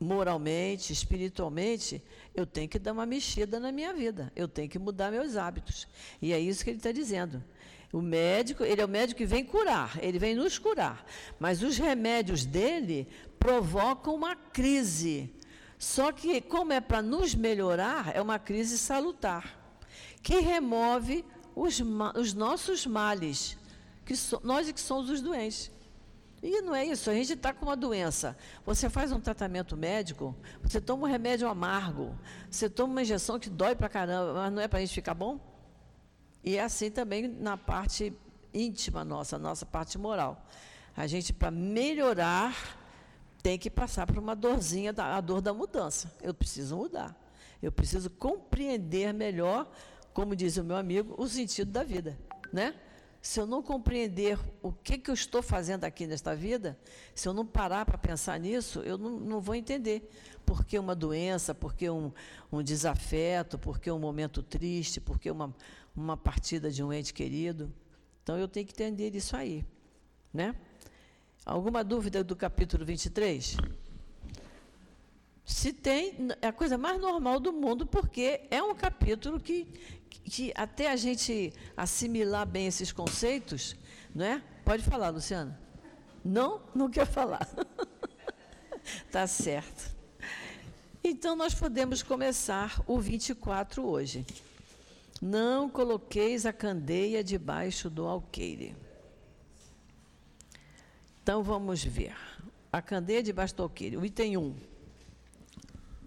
moralmente, espiritualmente, eu tenho que dar uma mexida na minha vida, eu tenho que mudar meus hábitos. E é isso que ele está dizendo. O médico, ele é o médico que vem curar, ele vem nos curar. Mas os remédios dele provocam uma crise. Só que, como é para nos melhorar, é uma crise salutar, que remove os, os nossos males, que so, nós é que somos os doentes. E não é isso, a gente está com uma doença. Você faz um tratamento médico, você toma um remédio amargo, você toma uma injeção que dói para caramba, mas não é para a gente ficar bom? E é assim também na parte íntima nossa, nossa parte moral. A gente, para melhorar, tem que passar por uma dorzinha, a dor da mudança. Eu preciso mudar. Eu preciso compreender melhor, como diz o meu amigo, o sentido da vida, né? Se eu não compreender o que, que eu estou fazendo aqui nesta vida, se eu não parar para pensar nisso, eu não, não vou entender. Por que uma doença, por que um, um desafeto, por que um momento triste, por que uma, uma partida de um ente querido. Então eu tenho que entender isso aí. Né? Alguma dúvida do capítulo 23? Se tem, é a coisa mais normal do mundo, porque é um capítulo que, que até a gente assimilar bem esses conceitos, não é? Pode falar, Luciana. Não? Não quer falar. tá certo. Então nós podemos começar o 24 hoje. Não coloqueis a candeia debaixo do alqueire. Então vamos ver. A candeia debaixo do alqueire. O item 1.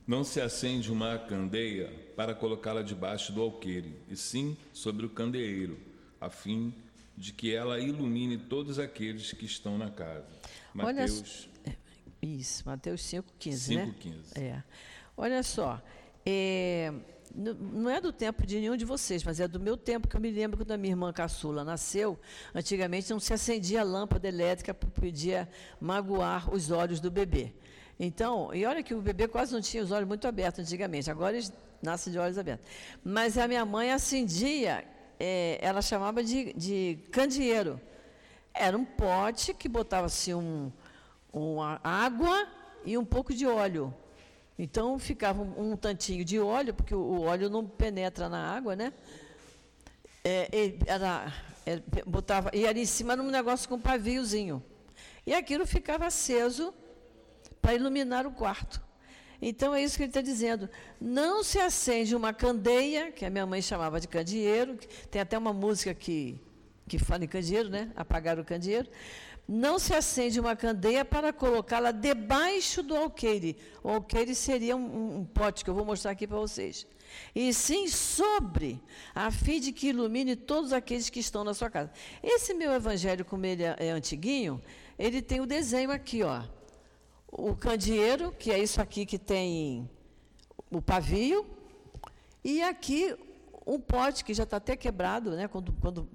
Não se acende uma candeia para colocá-la debaixo do alqueire, e sim sobre o candeeiro, a fim de que ela ilumine todos aqueles que estão na casa. Mateus. Olha, isso, Mateus 5,15, né? 5,15. É. Olha só. É, não é do tempo de nenhum de vocês, mas é do meu tempo, que eu me lembro quando a minha irmã caçula nasceu, antigamente não se acendia lâmpada elétrica porque podia magoar os olhos do bebê. Então, e olha que o bebê quase não tinha os olhos muito abertos antigamente, agora eles nascem de olhos abertos. Mas a minha mãe acendia, é, ela chamava de, de candeeiro. Era um pote que botava-se um, uma água e um pouco de óleo. Então ficava um, um tantinho de óleo, porque o, óleo não penetra na água, né? É, era, é, botava, e ali em cima num negócio com um paviozinho. E aquilo ficava aceso para iluminar o quarto. Então é isso que ele está dizendo. Não se acende uma candeia, que a minha mãe chamava de candeeiro, tem até uma música que, que fala em candeeiro, né? Apagar o candeeiro não se acende uma candeia para colocá-la debaixo do alqueire. O alqueire seria um, um pote que eu vou mostrar aqui para vocês. E sim sobre, a fim de que ilumine todos aqueles que estão na sua casa. Esse meu evangelho, como ele é, é antiguinho, ele tem o desenho aqui, ó. O candeeiro, que é isso aqui que tem o pavio, e aqui um pote que já está até quebrado, né? Quando, quando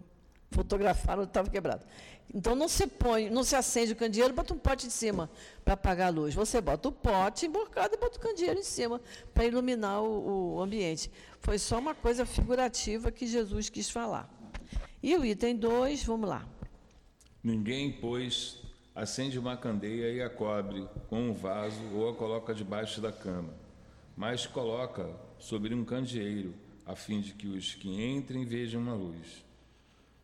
fotografaram, estava quebrado. Então não se põe, não se acende o candeeiro, bota um pote de cima para apagar a luz. Você bota o pote emborcado e bota o candeeiro em cima para iluminar o, o, ambiente. Foi só uma coisa figurativa que Jesus quis falar. E o item 2, vamos lá. Ninguém, pois, acende uma candeia e a cobre com um vaso ou a coloca debaixo da cama, mas coloca sobre um candeeiro, a fim de que os que entrem vejam a luz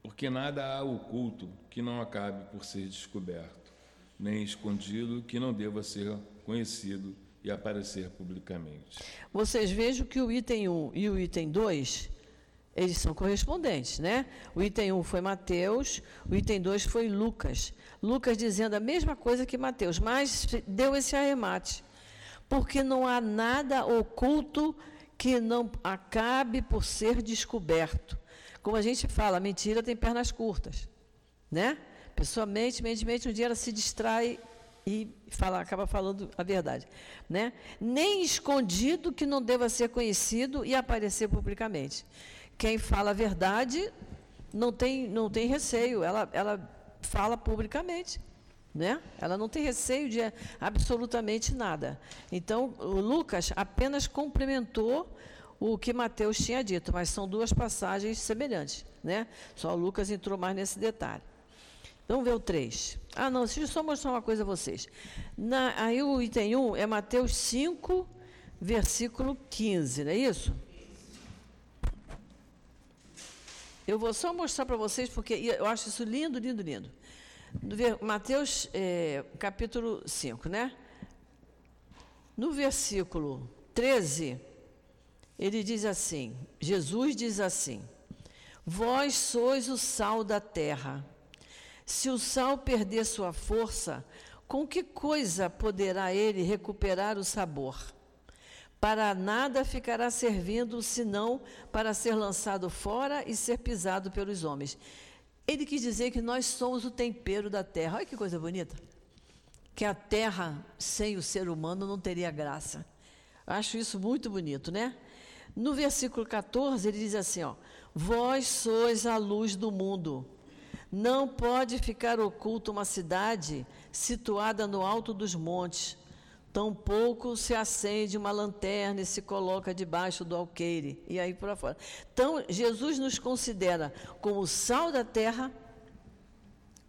porque nada há oculto que não acabe por ser descoberto, nem escondido que não deva ser conhecido e aparecer publicamente. Vocês vejam que o item 1 e o item 2, eles são correspondentes, né? O item 1 foi Mateus, o item 2 foi Lucas. Lucas dizendo a mesma coisa que Mateus, mas deu esse arremate. Porque não há nada oculto que não acabe por ser descoberto como a gente fala, mentira tem pernas curtas, né? Pessoa mente, mente, mente, um dia ela se distrai e fala, acaba falando a verdade, né? Nem escondido que não deva ser conhecido e aparecer publicamente. Quem fala a verdade não tem, não tem receio, ela, ela fala publicamente. Né? Ela não tem receio de absolutamente nada. Então, Lucas apenas complementou o que Mateus tinha dito, mas são duas passagens semelhantes. Né? Só Lucas entrou mais nesse detalhe. Vamos ver o 3. Ah, não, deixa eu só mostrar uma coisa a vocês. Na, aí o item 1 é Mateus 5, versículo 15, não é isso? Eu vou só mostrar para vocês, porque eu acho isso lindo, lindo, lindo. Mateus, é, capítulo 5, né? No versículo 13, ele diz assim: Jesus diz assim: Vós sois o sal da terra. Se o sal perder sua força, com que coisa poderá ele recuperar o sabor? Para nada ficará servindo, senão para ser lançado fora e ser pisado pelos homens. Ele quis dizer que nós somos o tempero da terra. Olha que coisa bonita. Que a terra sem o ser humano não teria graça. Acho isso muito bonito, né? No versículo 14, ele diz assim: ó, Vós sois a luz do mundo. Não pode ficar oculta uma cidade situada no alto dos montes. Tampouco se acende uma lanterna e se coloca debaixo do alqueire. E aí por fora. Então, Jesus nos considera como o sal da terra,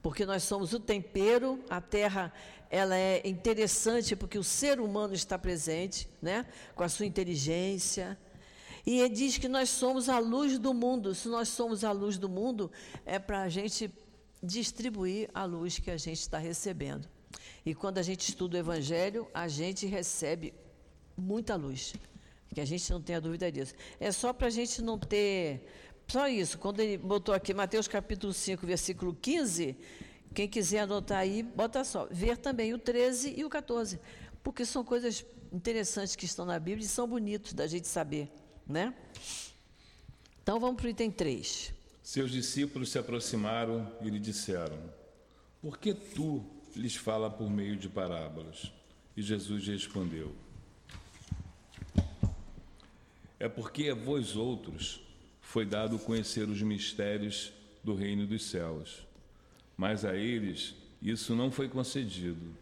porque nós somos o tempero, a terra ela é interessante porque o ser humano está presente, né? com a sua inteligência, e ele diz que nós somos a luz do mundo. Se nós somos a luz do mundo, é para a gente distribuir a luz que a gente está recebendo. E quando a gente estuda o Evangelho, a gente recebe muita luz. Que a gente não tenha dúvida disso. É só para a gente não ter. Só isso. Quando ele botou aqui Mateus capítulo 5, versículo 15, quem quiser anotar aí, bota só. Ver também o 13 e o 14. Porque são coisas interessantes que estão na Bíblia e são bonitos da gente saber. Né? Então vamos para o item 3. Seus discípulos se aproximaram e lhe disseram: Por que tu lhes fala por meio de parábolas? E Jesus respondeu: É porque a vós outros foi dado conhecer os mistérios do reino dos céus, mas a eles isso não foi concedido.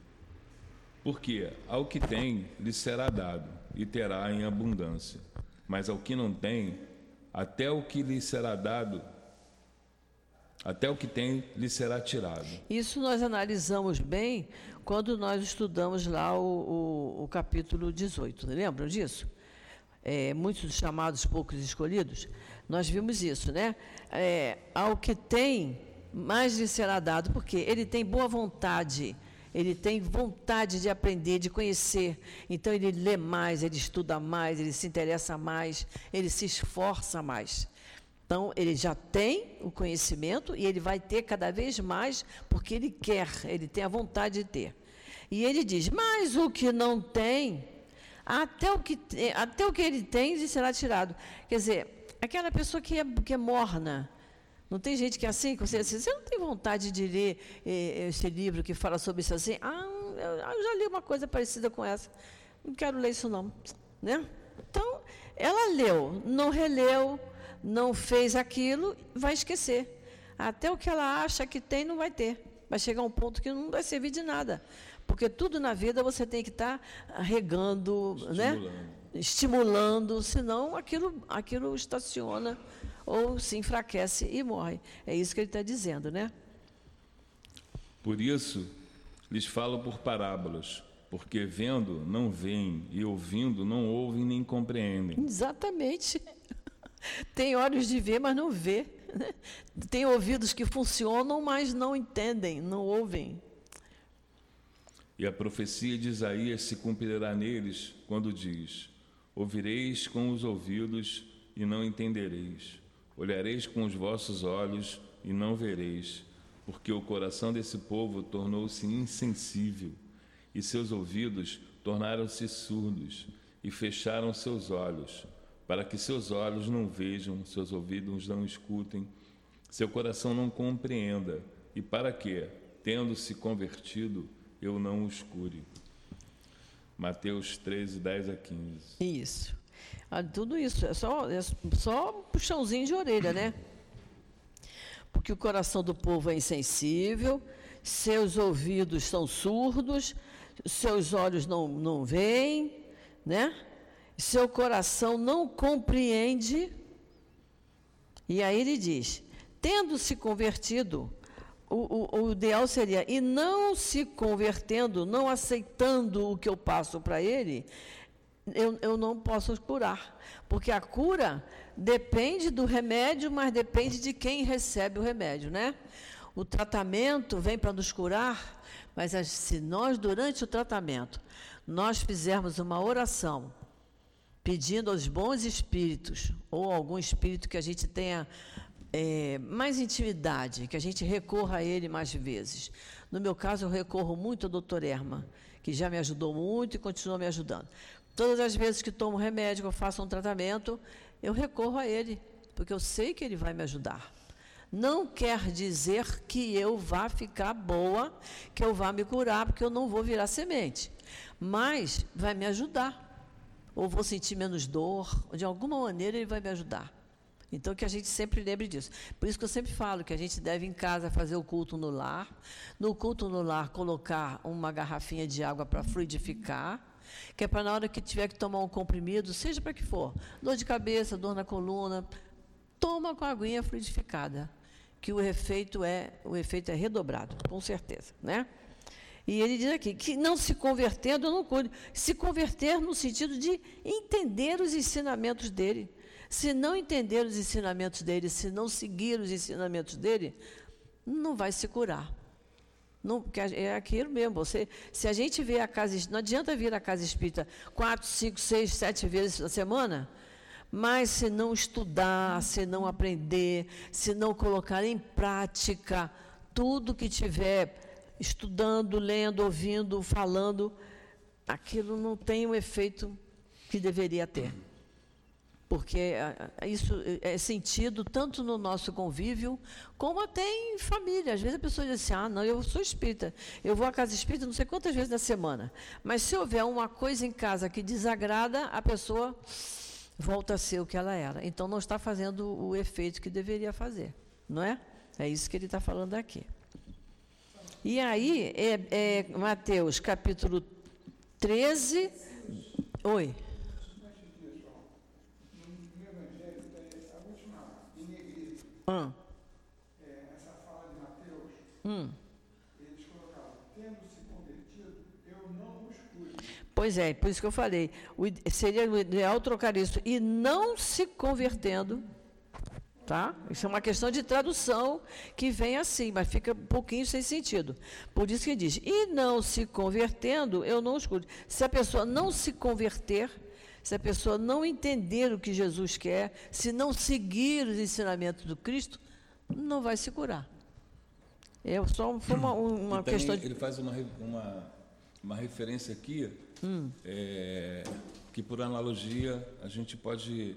Porque ao que tem lhe será dado e terá em abundância mas ao que não tem, até o que lhe será dado, até o que tem lhe será tirado. Isso nós analisamos bem quando nós estudamos lá o, o, o capítulo 18, lembram disso? É, muitos chamados, poucos escolhidos, nós vimos isso, né? É, ao que tem, mais lhe será dado, porque ele tem boa vontade ele tem vontade de aprender, de conhecer. Então ele lê mais, ele estuda mais, ele se interessa mais, ele se esforça mais. Então ele já tem o conhecimento e ele vai ter cada vez mais porque ele quer, ele tem a vontade de ter. E ele diz: "Mas o que não tem, até o que até o que ele tem lhe será tirado". Quer dizer, aquela pessoa que é, que é morna, não tem gente que é assim, que você, assim, você não tem vontade de ler eh, esse livro que fala sobre isso assim? Ah, eu, ah, eu já li uma coisa parecida com essa. Não quero ler isso não. Né? Então, ela leu, não releu, não fez aquilo, vai esquecer. Até o que ela acha que tem, não vai ter. Vai chegar um ponto que não vai servir de nada. Porque tudo na vida você tem que estar tá regando, né? estimulando. né? estimulando, senão aquilo, aquilo estaciona ou se enfraquece e morre. É isso que ele está dizendo, né? Por isso, lhes falo por parábolas, porque vendo não veem e ouvindo não ouvem nem compreendem. Exatamente. Tem olhos de ver, mas não vê. Tem ouvidos que funcionam, mas não entendem, não ouvem. E a profecia de Isaías se cumprirá neles quando diz: Ouvireis com os ouvidos e não entendereis Olhareis com os vossos olhos e não vereis, porque o coração desse povo tornou-se insensível, e seus ouvidos tornaram-se surdos, e fecharam seus olhos, para que seus olhos não vejam, seus ouvidos não escutem, seu coração não compreenda, e para que, tendo-se convertido, eu não os cure. Mateus 13, 10 a 15. Isso. Ah, tudo isso, é só, é só puxãozinho de orelha, né? Porque o coração do povo é insensível, seus ouvidos são surdos, seus olhos não, não veem, né? Seu coração não compreende. E aí ele diz: tendo se convertido, o, o, o, ideal seria, e não se convertendo, não aceitando o que eu passo para ele, eu, eu não posso curar. Porque a cura depende do remédio, mas depende de quem recebe o remédio, né? O tratamento vem para nos curar, mas se nós, durante o tratamento, nós fizermos uma oração, pedindo aos bons espíritos, ou algum espírito que a gente tenha é, mais intimidade, que a gente recorra a ele mais vezes. No meu caso, eu recorro muito ao doutor Erma, que já me ajudou muito e continua me ajudando. Todas as vezes que tomo remédio, eu faço um tratamento, eu recorro a ele, porque eu sei que ele vai me ajudar. Não quer dizer que eu vá ficar boa, que eu vá me curar, porque eu não vou virar semente. Mas vai me ajudar. Ou vou sentir menos dor, de alguma maneira ele vai me ajudar. Então, que a gente sempre lembre disso. Por isso que eu sempre falo que a gente deve em casa fazer o culto no lar. No culto no lar, colocar uma garrafinha de água para fluidificar. Que é para na hora que tiver que tomar um comprimido, seja para que for, dor de cabeça, dor na coluna, toma com a aguinha fluidificada. Que o efeito é, o efeito é redobrado, com certeza. Né? E ele diz aqui que não se convertendo, não cure. Se converter no sentido de entender os ensinamentos dele se não entender os ensinamentos dele, se não seguir os ensinamentos dele, não vai se curar. Não, é aquilo mesmo. Você, se a gente vê a casa, não adianta vir à casa espírita quatro, cinco, seis, sete vezes na semana, mas se não estudar, se não aprender, se não colocar em prática tudo que tiver estudando, lendo, ouvindo, falando, aquilo não tem o efeito que deveria ter porque isso é sentido tanto no nosso convívio, como até em família. Às vezes a pessoa diz assim: ah, não, eu sou espírita, eu vou à casa espírita não sei quantas vezes na semana. Mas se houver uma coisa em casa que desagrada, a pessoa volta a ser o que ela era. Então não está fazendo o efeito que deveria fazer, não é? É isso que ele está falando aqui. E aí, é, é Mateus capítulo 13. Oi. Hum. É, essa fala de Mateus, hum. eles colocavam, tendo se convertido, eu não os cuido. Pois é, por isso que eu falei. O, seria o ideal trocar isso. E não se convertendo. Tá? Isso é uma questão de tradução que vem assim, mas fica um pouquinho sem sentido. Por isso que diz: e não se convertendo, eu não escuto. Se a pessoa não se converter, se a pessoa não entender o que Jesus quer, se não seguir os ensinamentos do Cristo, não vai se curar. É só foi uma, uma questão. De... Ele faz uma, uma, uma referência aqui, hum. é, que por analogia a gente pode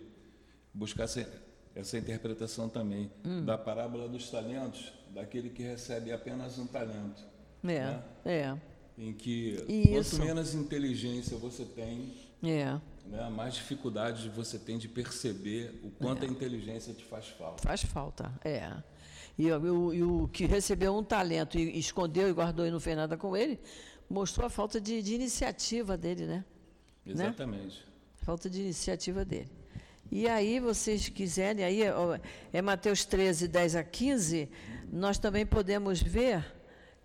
buscar essa, essa interpretação também hum. da parábola dos talentos, daquele que recebe apenas um talento. É, né? é. Em que Isso. quanto menos inteligência você tem, é né, mais dificuldade você tem de perceber o quanto é. a inteligência te faz falta. Faz falta, é. E, o, o que recebeu um talento e escondeu e guardou e não fez nada com ele, mostrou a falta de, de iniciativa dele, né? Exatamente. Né? Falta de iniciativa dele. E aí, vocês quiserem, aí é Mateus 13, 10 a 15, nós também podemos ver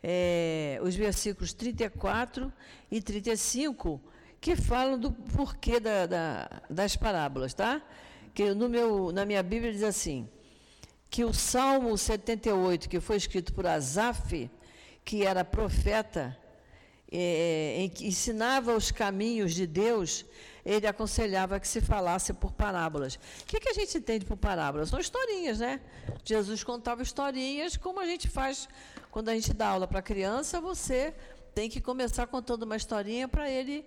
é, os versículos 34 e 35, que falam do porquê da, da, das parábolas, tá? Que no meu, na minha Bíblia diz assim, que o Salmo 78, que foi escrito por Asaf, que era profeta, é, que ensinava os caminhos de Deus, ele aconselhava que se falasse por parábolas. O que, que a gente entende por parábolas? São historinhas, né? Jesus contava historinhas, como a gente faz quando a gente dá aula para criança, você tem que começar contando uma historinha para ele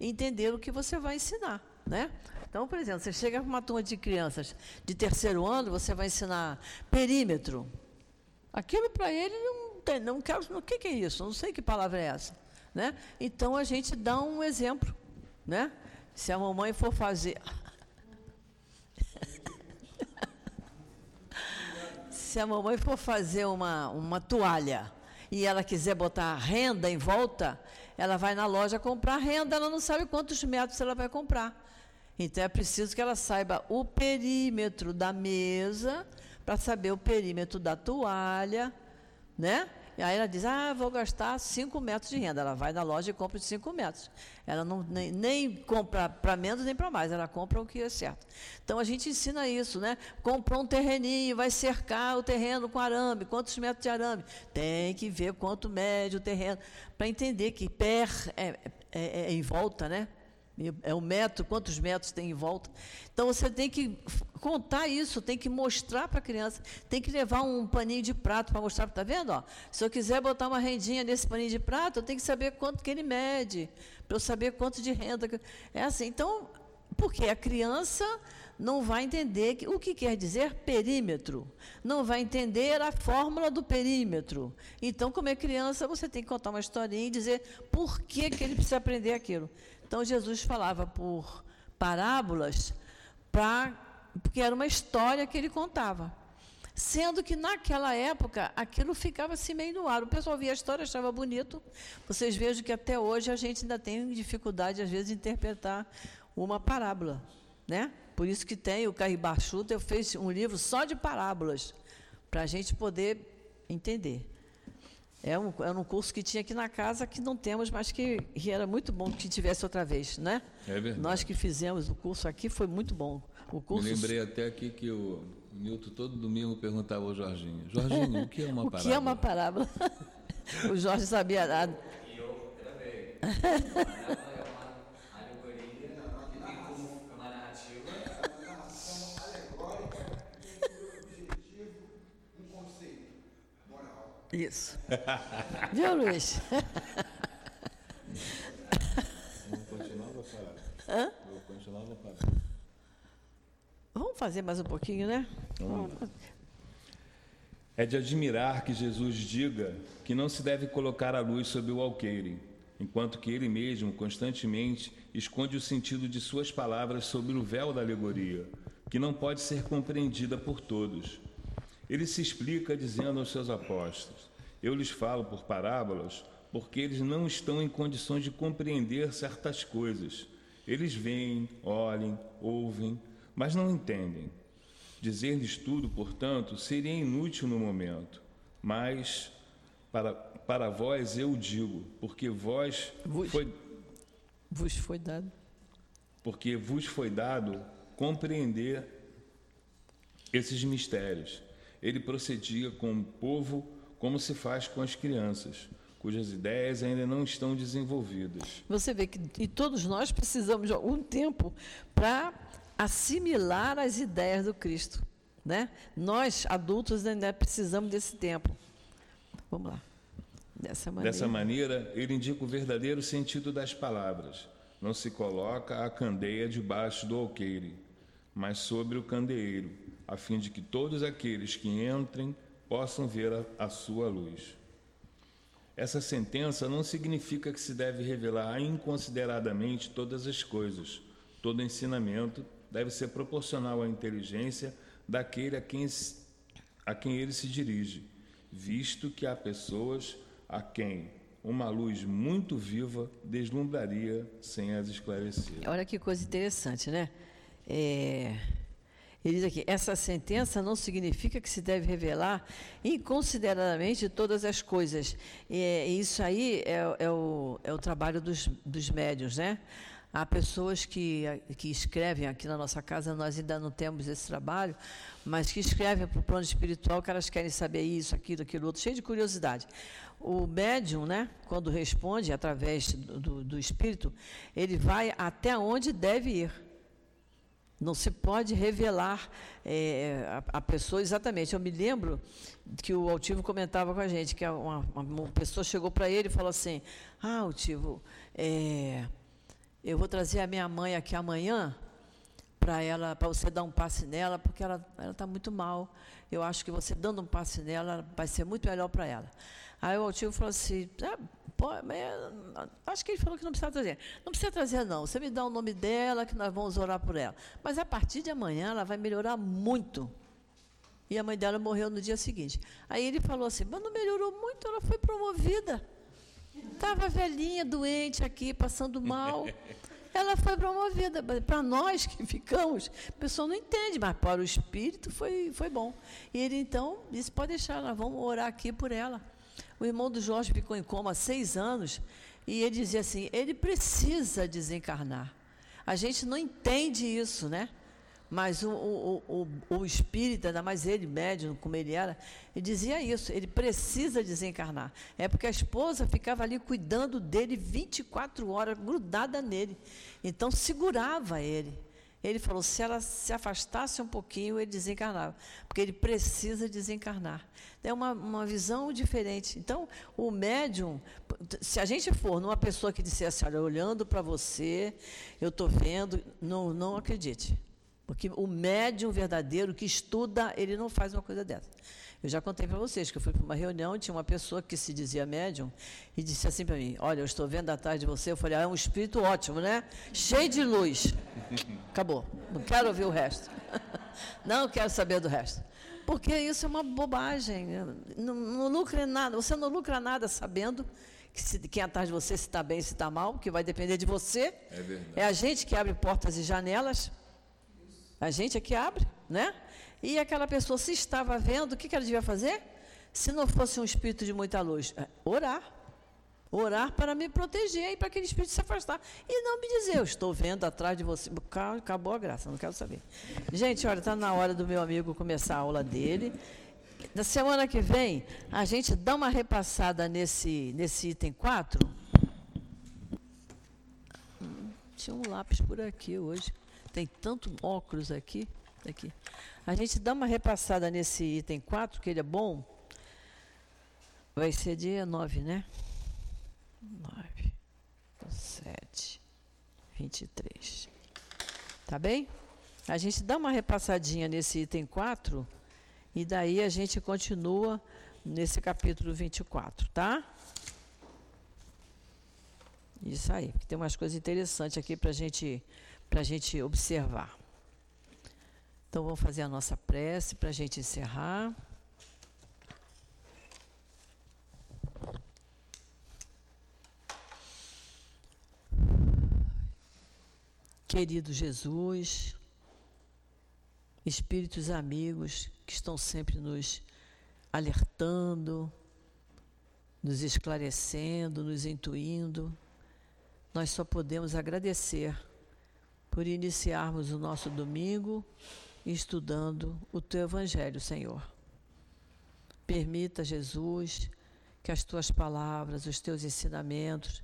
entender o que você vai ensinar, né? Então, por exemplo, você chega para uma turma de crianças de terceiro ano, você vai ensinar perímetro. Aquilo para ele não tem, não quero, o que, que é isso? Não sei que palavra é essa, né? Então a gente dá um exemplo, né? Se a mamãe for fazer Se a mamãe for fazer uma, uma toalha e ela quiser botar renda em volta, ela vai na loja comprar renda, ela não sabe quantos metros ela vai comprar. Então é preciso que ela saiba o perímetro da mesa para saber o perímetro da toalha, né? E aí ela diz, ah, vou gastar 5 metros de renda. Ela vai na loja e compra de 5 metros. Ela não, nem, nem compra para menos nem para mais, ela compra o que é certo. Então a gente ensina isso, né? Comprou um terreninho, vai cercar o terreno com arame. Quantos metros de arame? Tem que ver quanto mede o terreno, para entender que pé é, é, é, em volta, né? É um metro, quantos metros tem em volta. Então você tem que contar isso, tem que mostrar para a criança, tem que levar um paninho de prato para mostrar, está vendo? Ó, se eu quiser botar uma rendinha nesse paninho de prato, eu tenho que saber quanto que ele mede, para eu saber quanto de renda. É assim. Então, porque a criança não vai entender que, o que quer dizer perímetro, não vai entender a fórmula do perímetro. Então, como é criança, você tem que contar uma historinha e dizer por que, que ele precisa aprender aquilo. Então, Jesus falava por parábolas, pra, porque era uma história que ele contava. Sendo que naquela época aquilo ficava assim meio no ar. O pessoal via a história, achava bonito. Vocês vejam que até hoje a gente ainda tem dificuldade, às vezes, de interpretar uma parábola. Né? Por isso que tem o Carribar eu fiz um livro só de parábolas, para a gente poder entender. É um, era um curso que tinha aqui na casa que não temos, mas que, que era muito bom que tivesse outra vez, né? É verdade. Nós que fizemos o curso aqui foi muito bom. O curso... Me lembrei até aqui que o Nilton todo domingo perguntava ao Jorginho, Jorginho, o que é uma parábola? O que é uma parábola? o Jorge sabia nada. E eu também. Isso. Viu, Luiz? Vamos continuar ou parar? Hã? Vou continuar ou parar? Vamos fazer mais um pouquinho, né? Vamos. É de admirar que Jesus diga que não se deve colocar a luz sobre o alqueire, enquanto que ele mesmo constantemente esconde o sentido de suas palavras sobre o véu da alegoria, que não pode ser compreendida por todos. Ele se explica dizendo aos seus apóstolos: Eu lhes falo por parábolas, porque eles não estão em condições de compreender certas coisas. Eles veem, olhem, ouvem, mas não entendem. Dizer-lhes tudo, portanto, seria inútil no momento, mas para, para vós eu digo, porque vós vos, foi vos foi dado porque vos foi dado compreender esses mistérios ele procedia com o povo como se faz com as crianças, cujas ideias ainda não estão desenvolvidas. Você vê que e todos nós precisamos de algum tempo para assimilar as ideias do Cristo, né? Nós adultos ainda precisamos desse tempo. Vamos lá. Dessa maneira. Dessa maneira, ele indica o verdadeiro sentido das palavras. Não se coloca a candeia debaixo do alqueire, mas sobre o candeeiro a fim de que todos aqueles que entrem possam ver a, a sua luz. Essa sentença não significa que se deve revelar inconsideradamente todas as coisas. Todo ensinamento deve ser proporcional à inteligência daquele a quem, a quem ele se dirige, visto que há pessoas a quem uma luz muito viva deslumbraria sem as esclarecer. Olha que coisa interessante, né? É ele diz aqui: essa sentença não significa que se deve revelar inconsideradamente todas as coisas. E, isso aí é, é, o, é o trabalho dos, dos médios, né? Há pessoas que, que escrevem aqui na nossa casa, nós ainda não temos esse trabalho, mas que escrevem para o plano espiritual que elas querem saber isso, aquilo, aquilo outro, cheio de curiosidade. O médium, né, quando responde através do, do, do espírito, ele vai até onde deve ir. Não se pode revelar é, a, a, pessoa exatamente. Eu me lembro que o Altivo comentava com a gente, que uma, uma pessoa chegou para ele e falou assim, ah, Altivo, é, eu vou trazer a minha mãe aqui amanhã para ela, para você dar um passe nela, porque ela está muito mal. Eu acho que você dando um passe nela vai ser muito melhor para ela. Aí o Altivo falou assim, ah, acho que ele falou que não precisa trazer. Não precisa trazer, não. Você me dá o nome dela, que nós vamos orar por ela. Mas a partir de amanhã ela vai melhorar muito. E a mãe dela morreu no dia seguinte. Aí ele falou assim: mas não melhorou muito, ela foi promovida. Estava velhinha, doente aqui, passando mal. Ela foi promovida. Para nós que ficamos, a pessoa não entende, mas para o espírito foi, foi bom. E ele então disse: pode deixar, nós vamos orar aqui por ela. O irmão do Jorge ficou em coma há seis anos e ele dizia assim: ele precisa desencarnar. A gente não entende isso, né? Mas o, o, o, o espírito, ainda mais ele, médium, como ele era, ele dizia isso, ele precisa desencarnar. É porque a esposa ficava ali cuidando dele 24 horas, grudada nele. Então segurava ele. Ele falou: se ela se afastasse um pouquinho, ele desencarnava, porque ele precisa desencarnar. É uma, uma visão diferente. Então, o médium, se a gente for numa pessoa que dissesse: olha, olhando para você, eu estou vendo, não, não acredite. Porque o médium verdadeiro que estuda, ele não faz uma coisa dessa. Eu já contei para vocês que eu fui para uma reunião, tinha uma pessoa que se dizia médium e disse assim para mim: Olha, eu estou vendo atrás de você. Eu falei: ah, É um espírito ótimo, né? Cheio de luz. Acabou. Não quero ouvir o resto. Não quero saber do resto. Porque isso é uma bobagem. Não, não lucra nada. Você não lucra nada sabendo que se, quem é atrás de você se está bem, se está mal, que vai depender de você. É verdade. É a gente que abre portas e janelas. A gente é que abre, né? E aquela pessoa, se estava vendo, o que, que ela devia fazer? Se não fosse um espírito de muita luz, é, orar. Orar para me proteger e para aquele espírito se afastar. E não me dizer, eu estou vendo atrás de você. Acabou a graça, não quero saber. Gente, olha, está na hora do meu amigo começar a aula dele. Na semana que vem, a gente dá uma repassada nesse, nesse item 4. Hum, tinha um lápis por aqui hoje. Tem tanto óculos aqui. Aqui. A gente dá uma repassada nesse item 4, que ele é bom. Vai ser dia 9, né? 9, 7, 23. Tá bem? A gente dá uma repassadinha nesse item 4 e daí a gente continua nesse capítulo 24, tá? Isso aí, tem umas coisas interessantes aqui para gente, a gente observar. Então, vamos fazer a nossa prece para a gente encerrar. Querido Jesus, espíritos amigos que estão sempre nos alertando, nos esclarecendo, nos intuindo, nós só podemos agradecer por iniciarmos o nosso domingo estudando o teu Evangelho, Senhor. Permita, Jesus, que as tuas palavras, os teus ensinamentos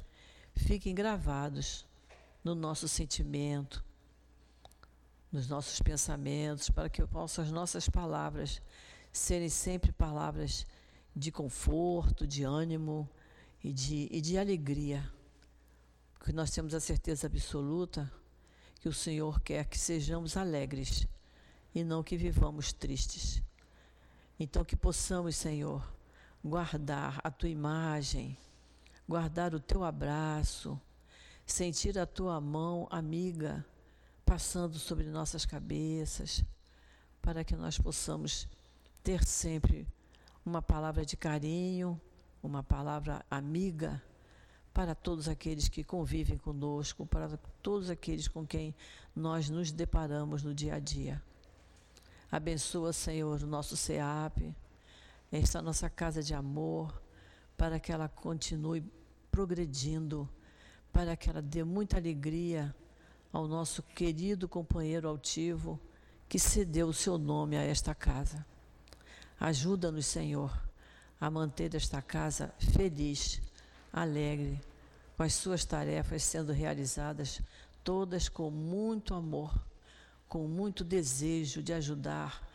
fiquem gravados no nosso sentimento, nos nossos pensamentos, para que as nossas palavras serem sempre palavras de conforto, de ânimo e de, e de alegria. Porque nós temos a certeza absoluta que o Senhor quer que sejamos alegres e não que vivamos tristes. Então, que possamos, Senhor, guardar a tua imagem, guardar o teu abraço, sentir a tua mão amiga passando sobre nossas cabeças, para que nós possamos ter sempre uma palavra de carinho, uma palavra amiga para todos aqueles que convivem conosco, para todos aqueles com quem nós nos deparamos no dia a dia. Abençoa, Senhor, o nosso SEAP, esta nossa casa de amor, para que ela continue progredindo, para que ela dê muita alegria ao nosso querido companheiro altivo que cedeu o seu nome a esta casa. Ajuda-nos, Senhor, a manter esta casa feliz, alegre, com as suas tarefas sendo realizadas, todas com muito amor com muito desejo de ajudar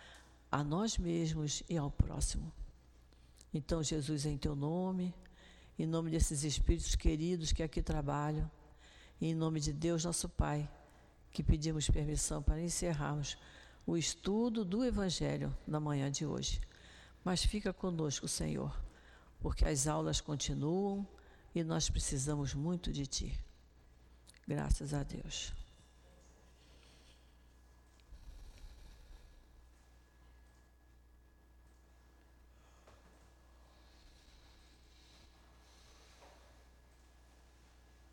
a nós mesmos e ao próximo. Então, Jesus, em teu nome, em nome desses espíritos queridos que aqui trabalham, e em nome de Deus, nosso Pai, que pedimos permissão para encerrarmos o estudo do Evangelho na manhã de hoje. Mas fica conosco, Senhor, porque as aulas continuam e nós precisamos muito de Ti. Graças a Deus.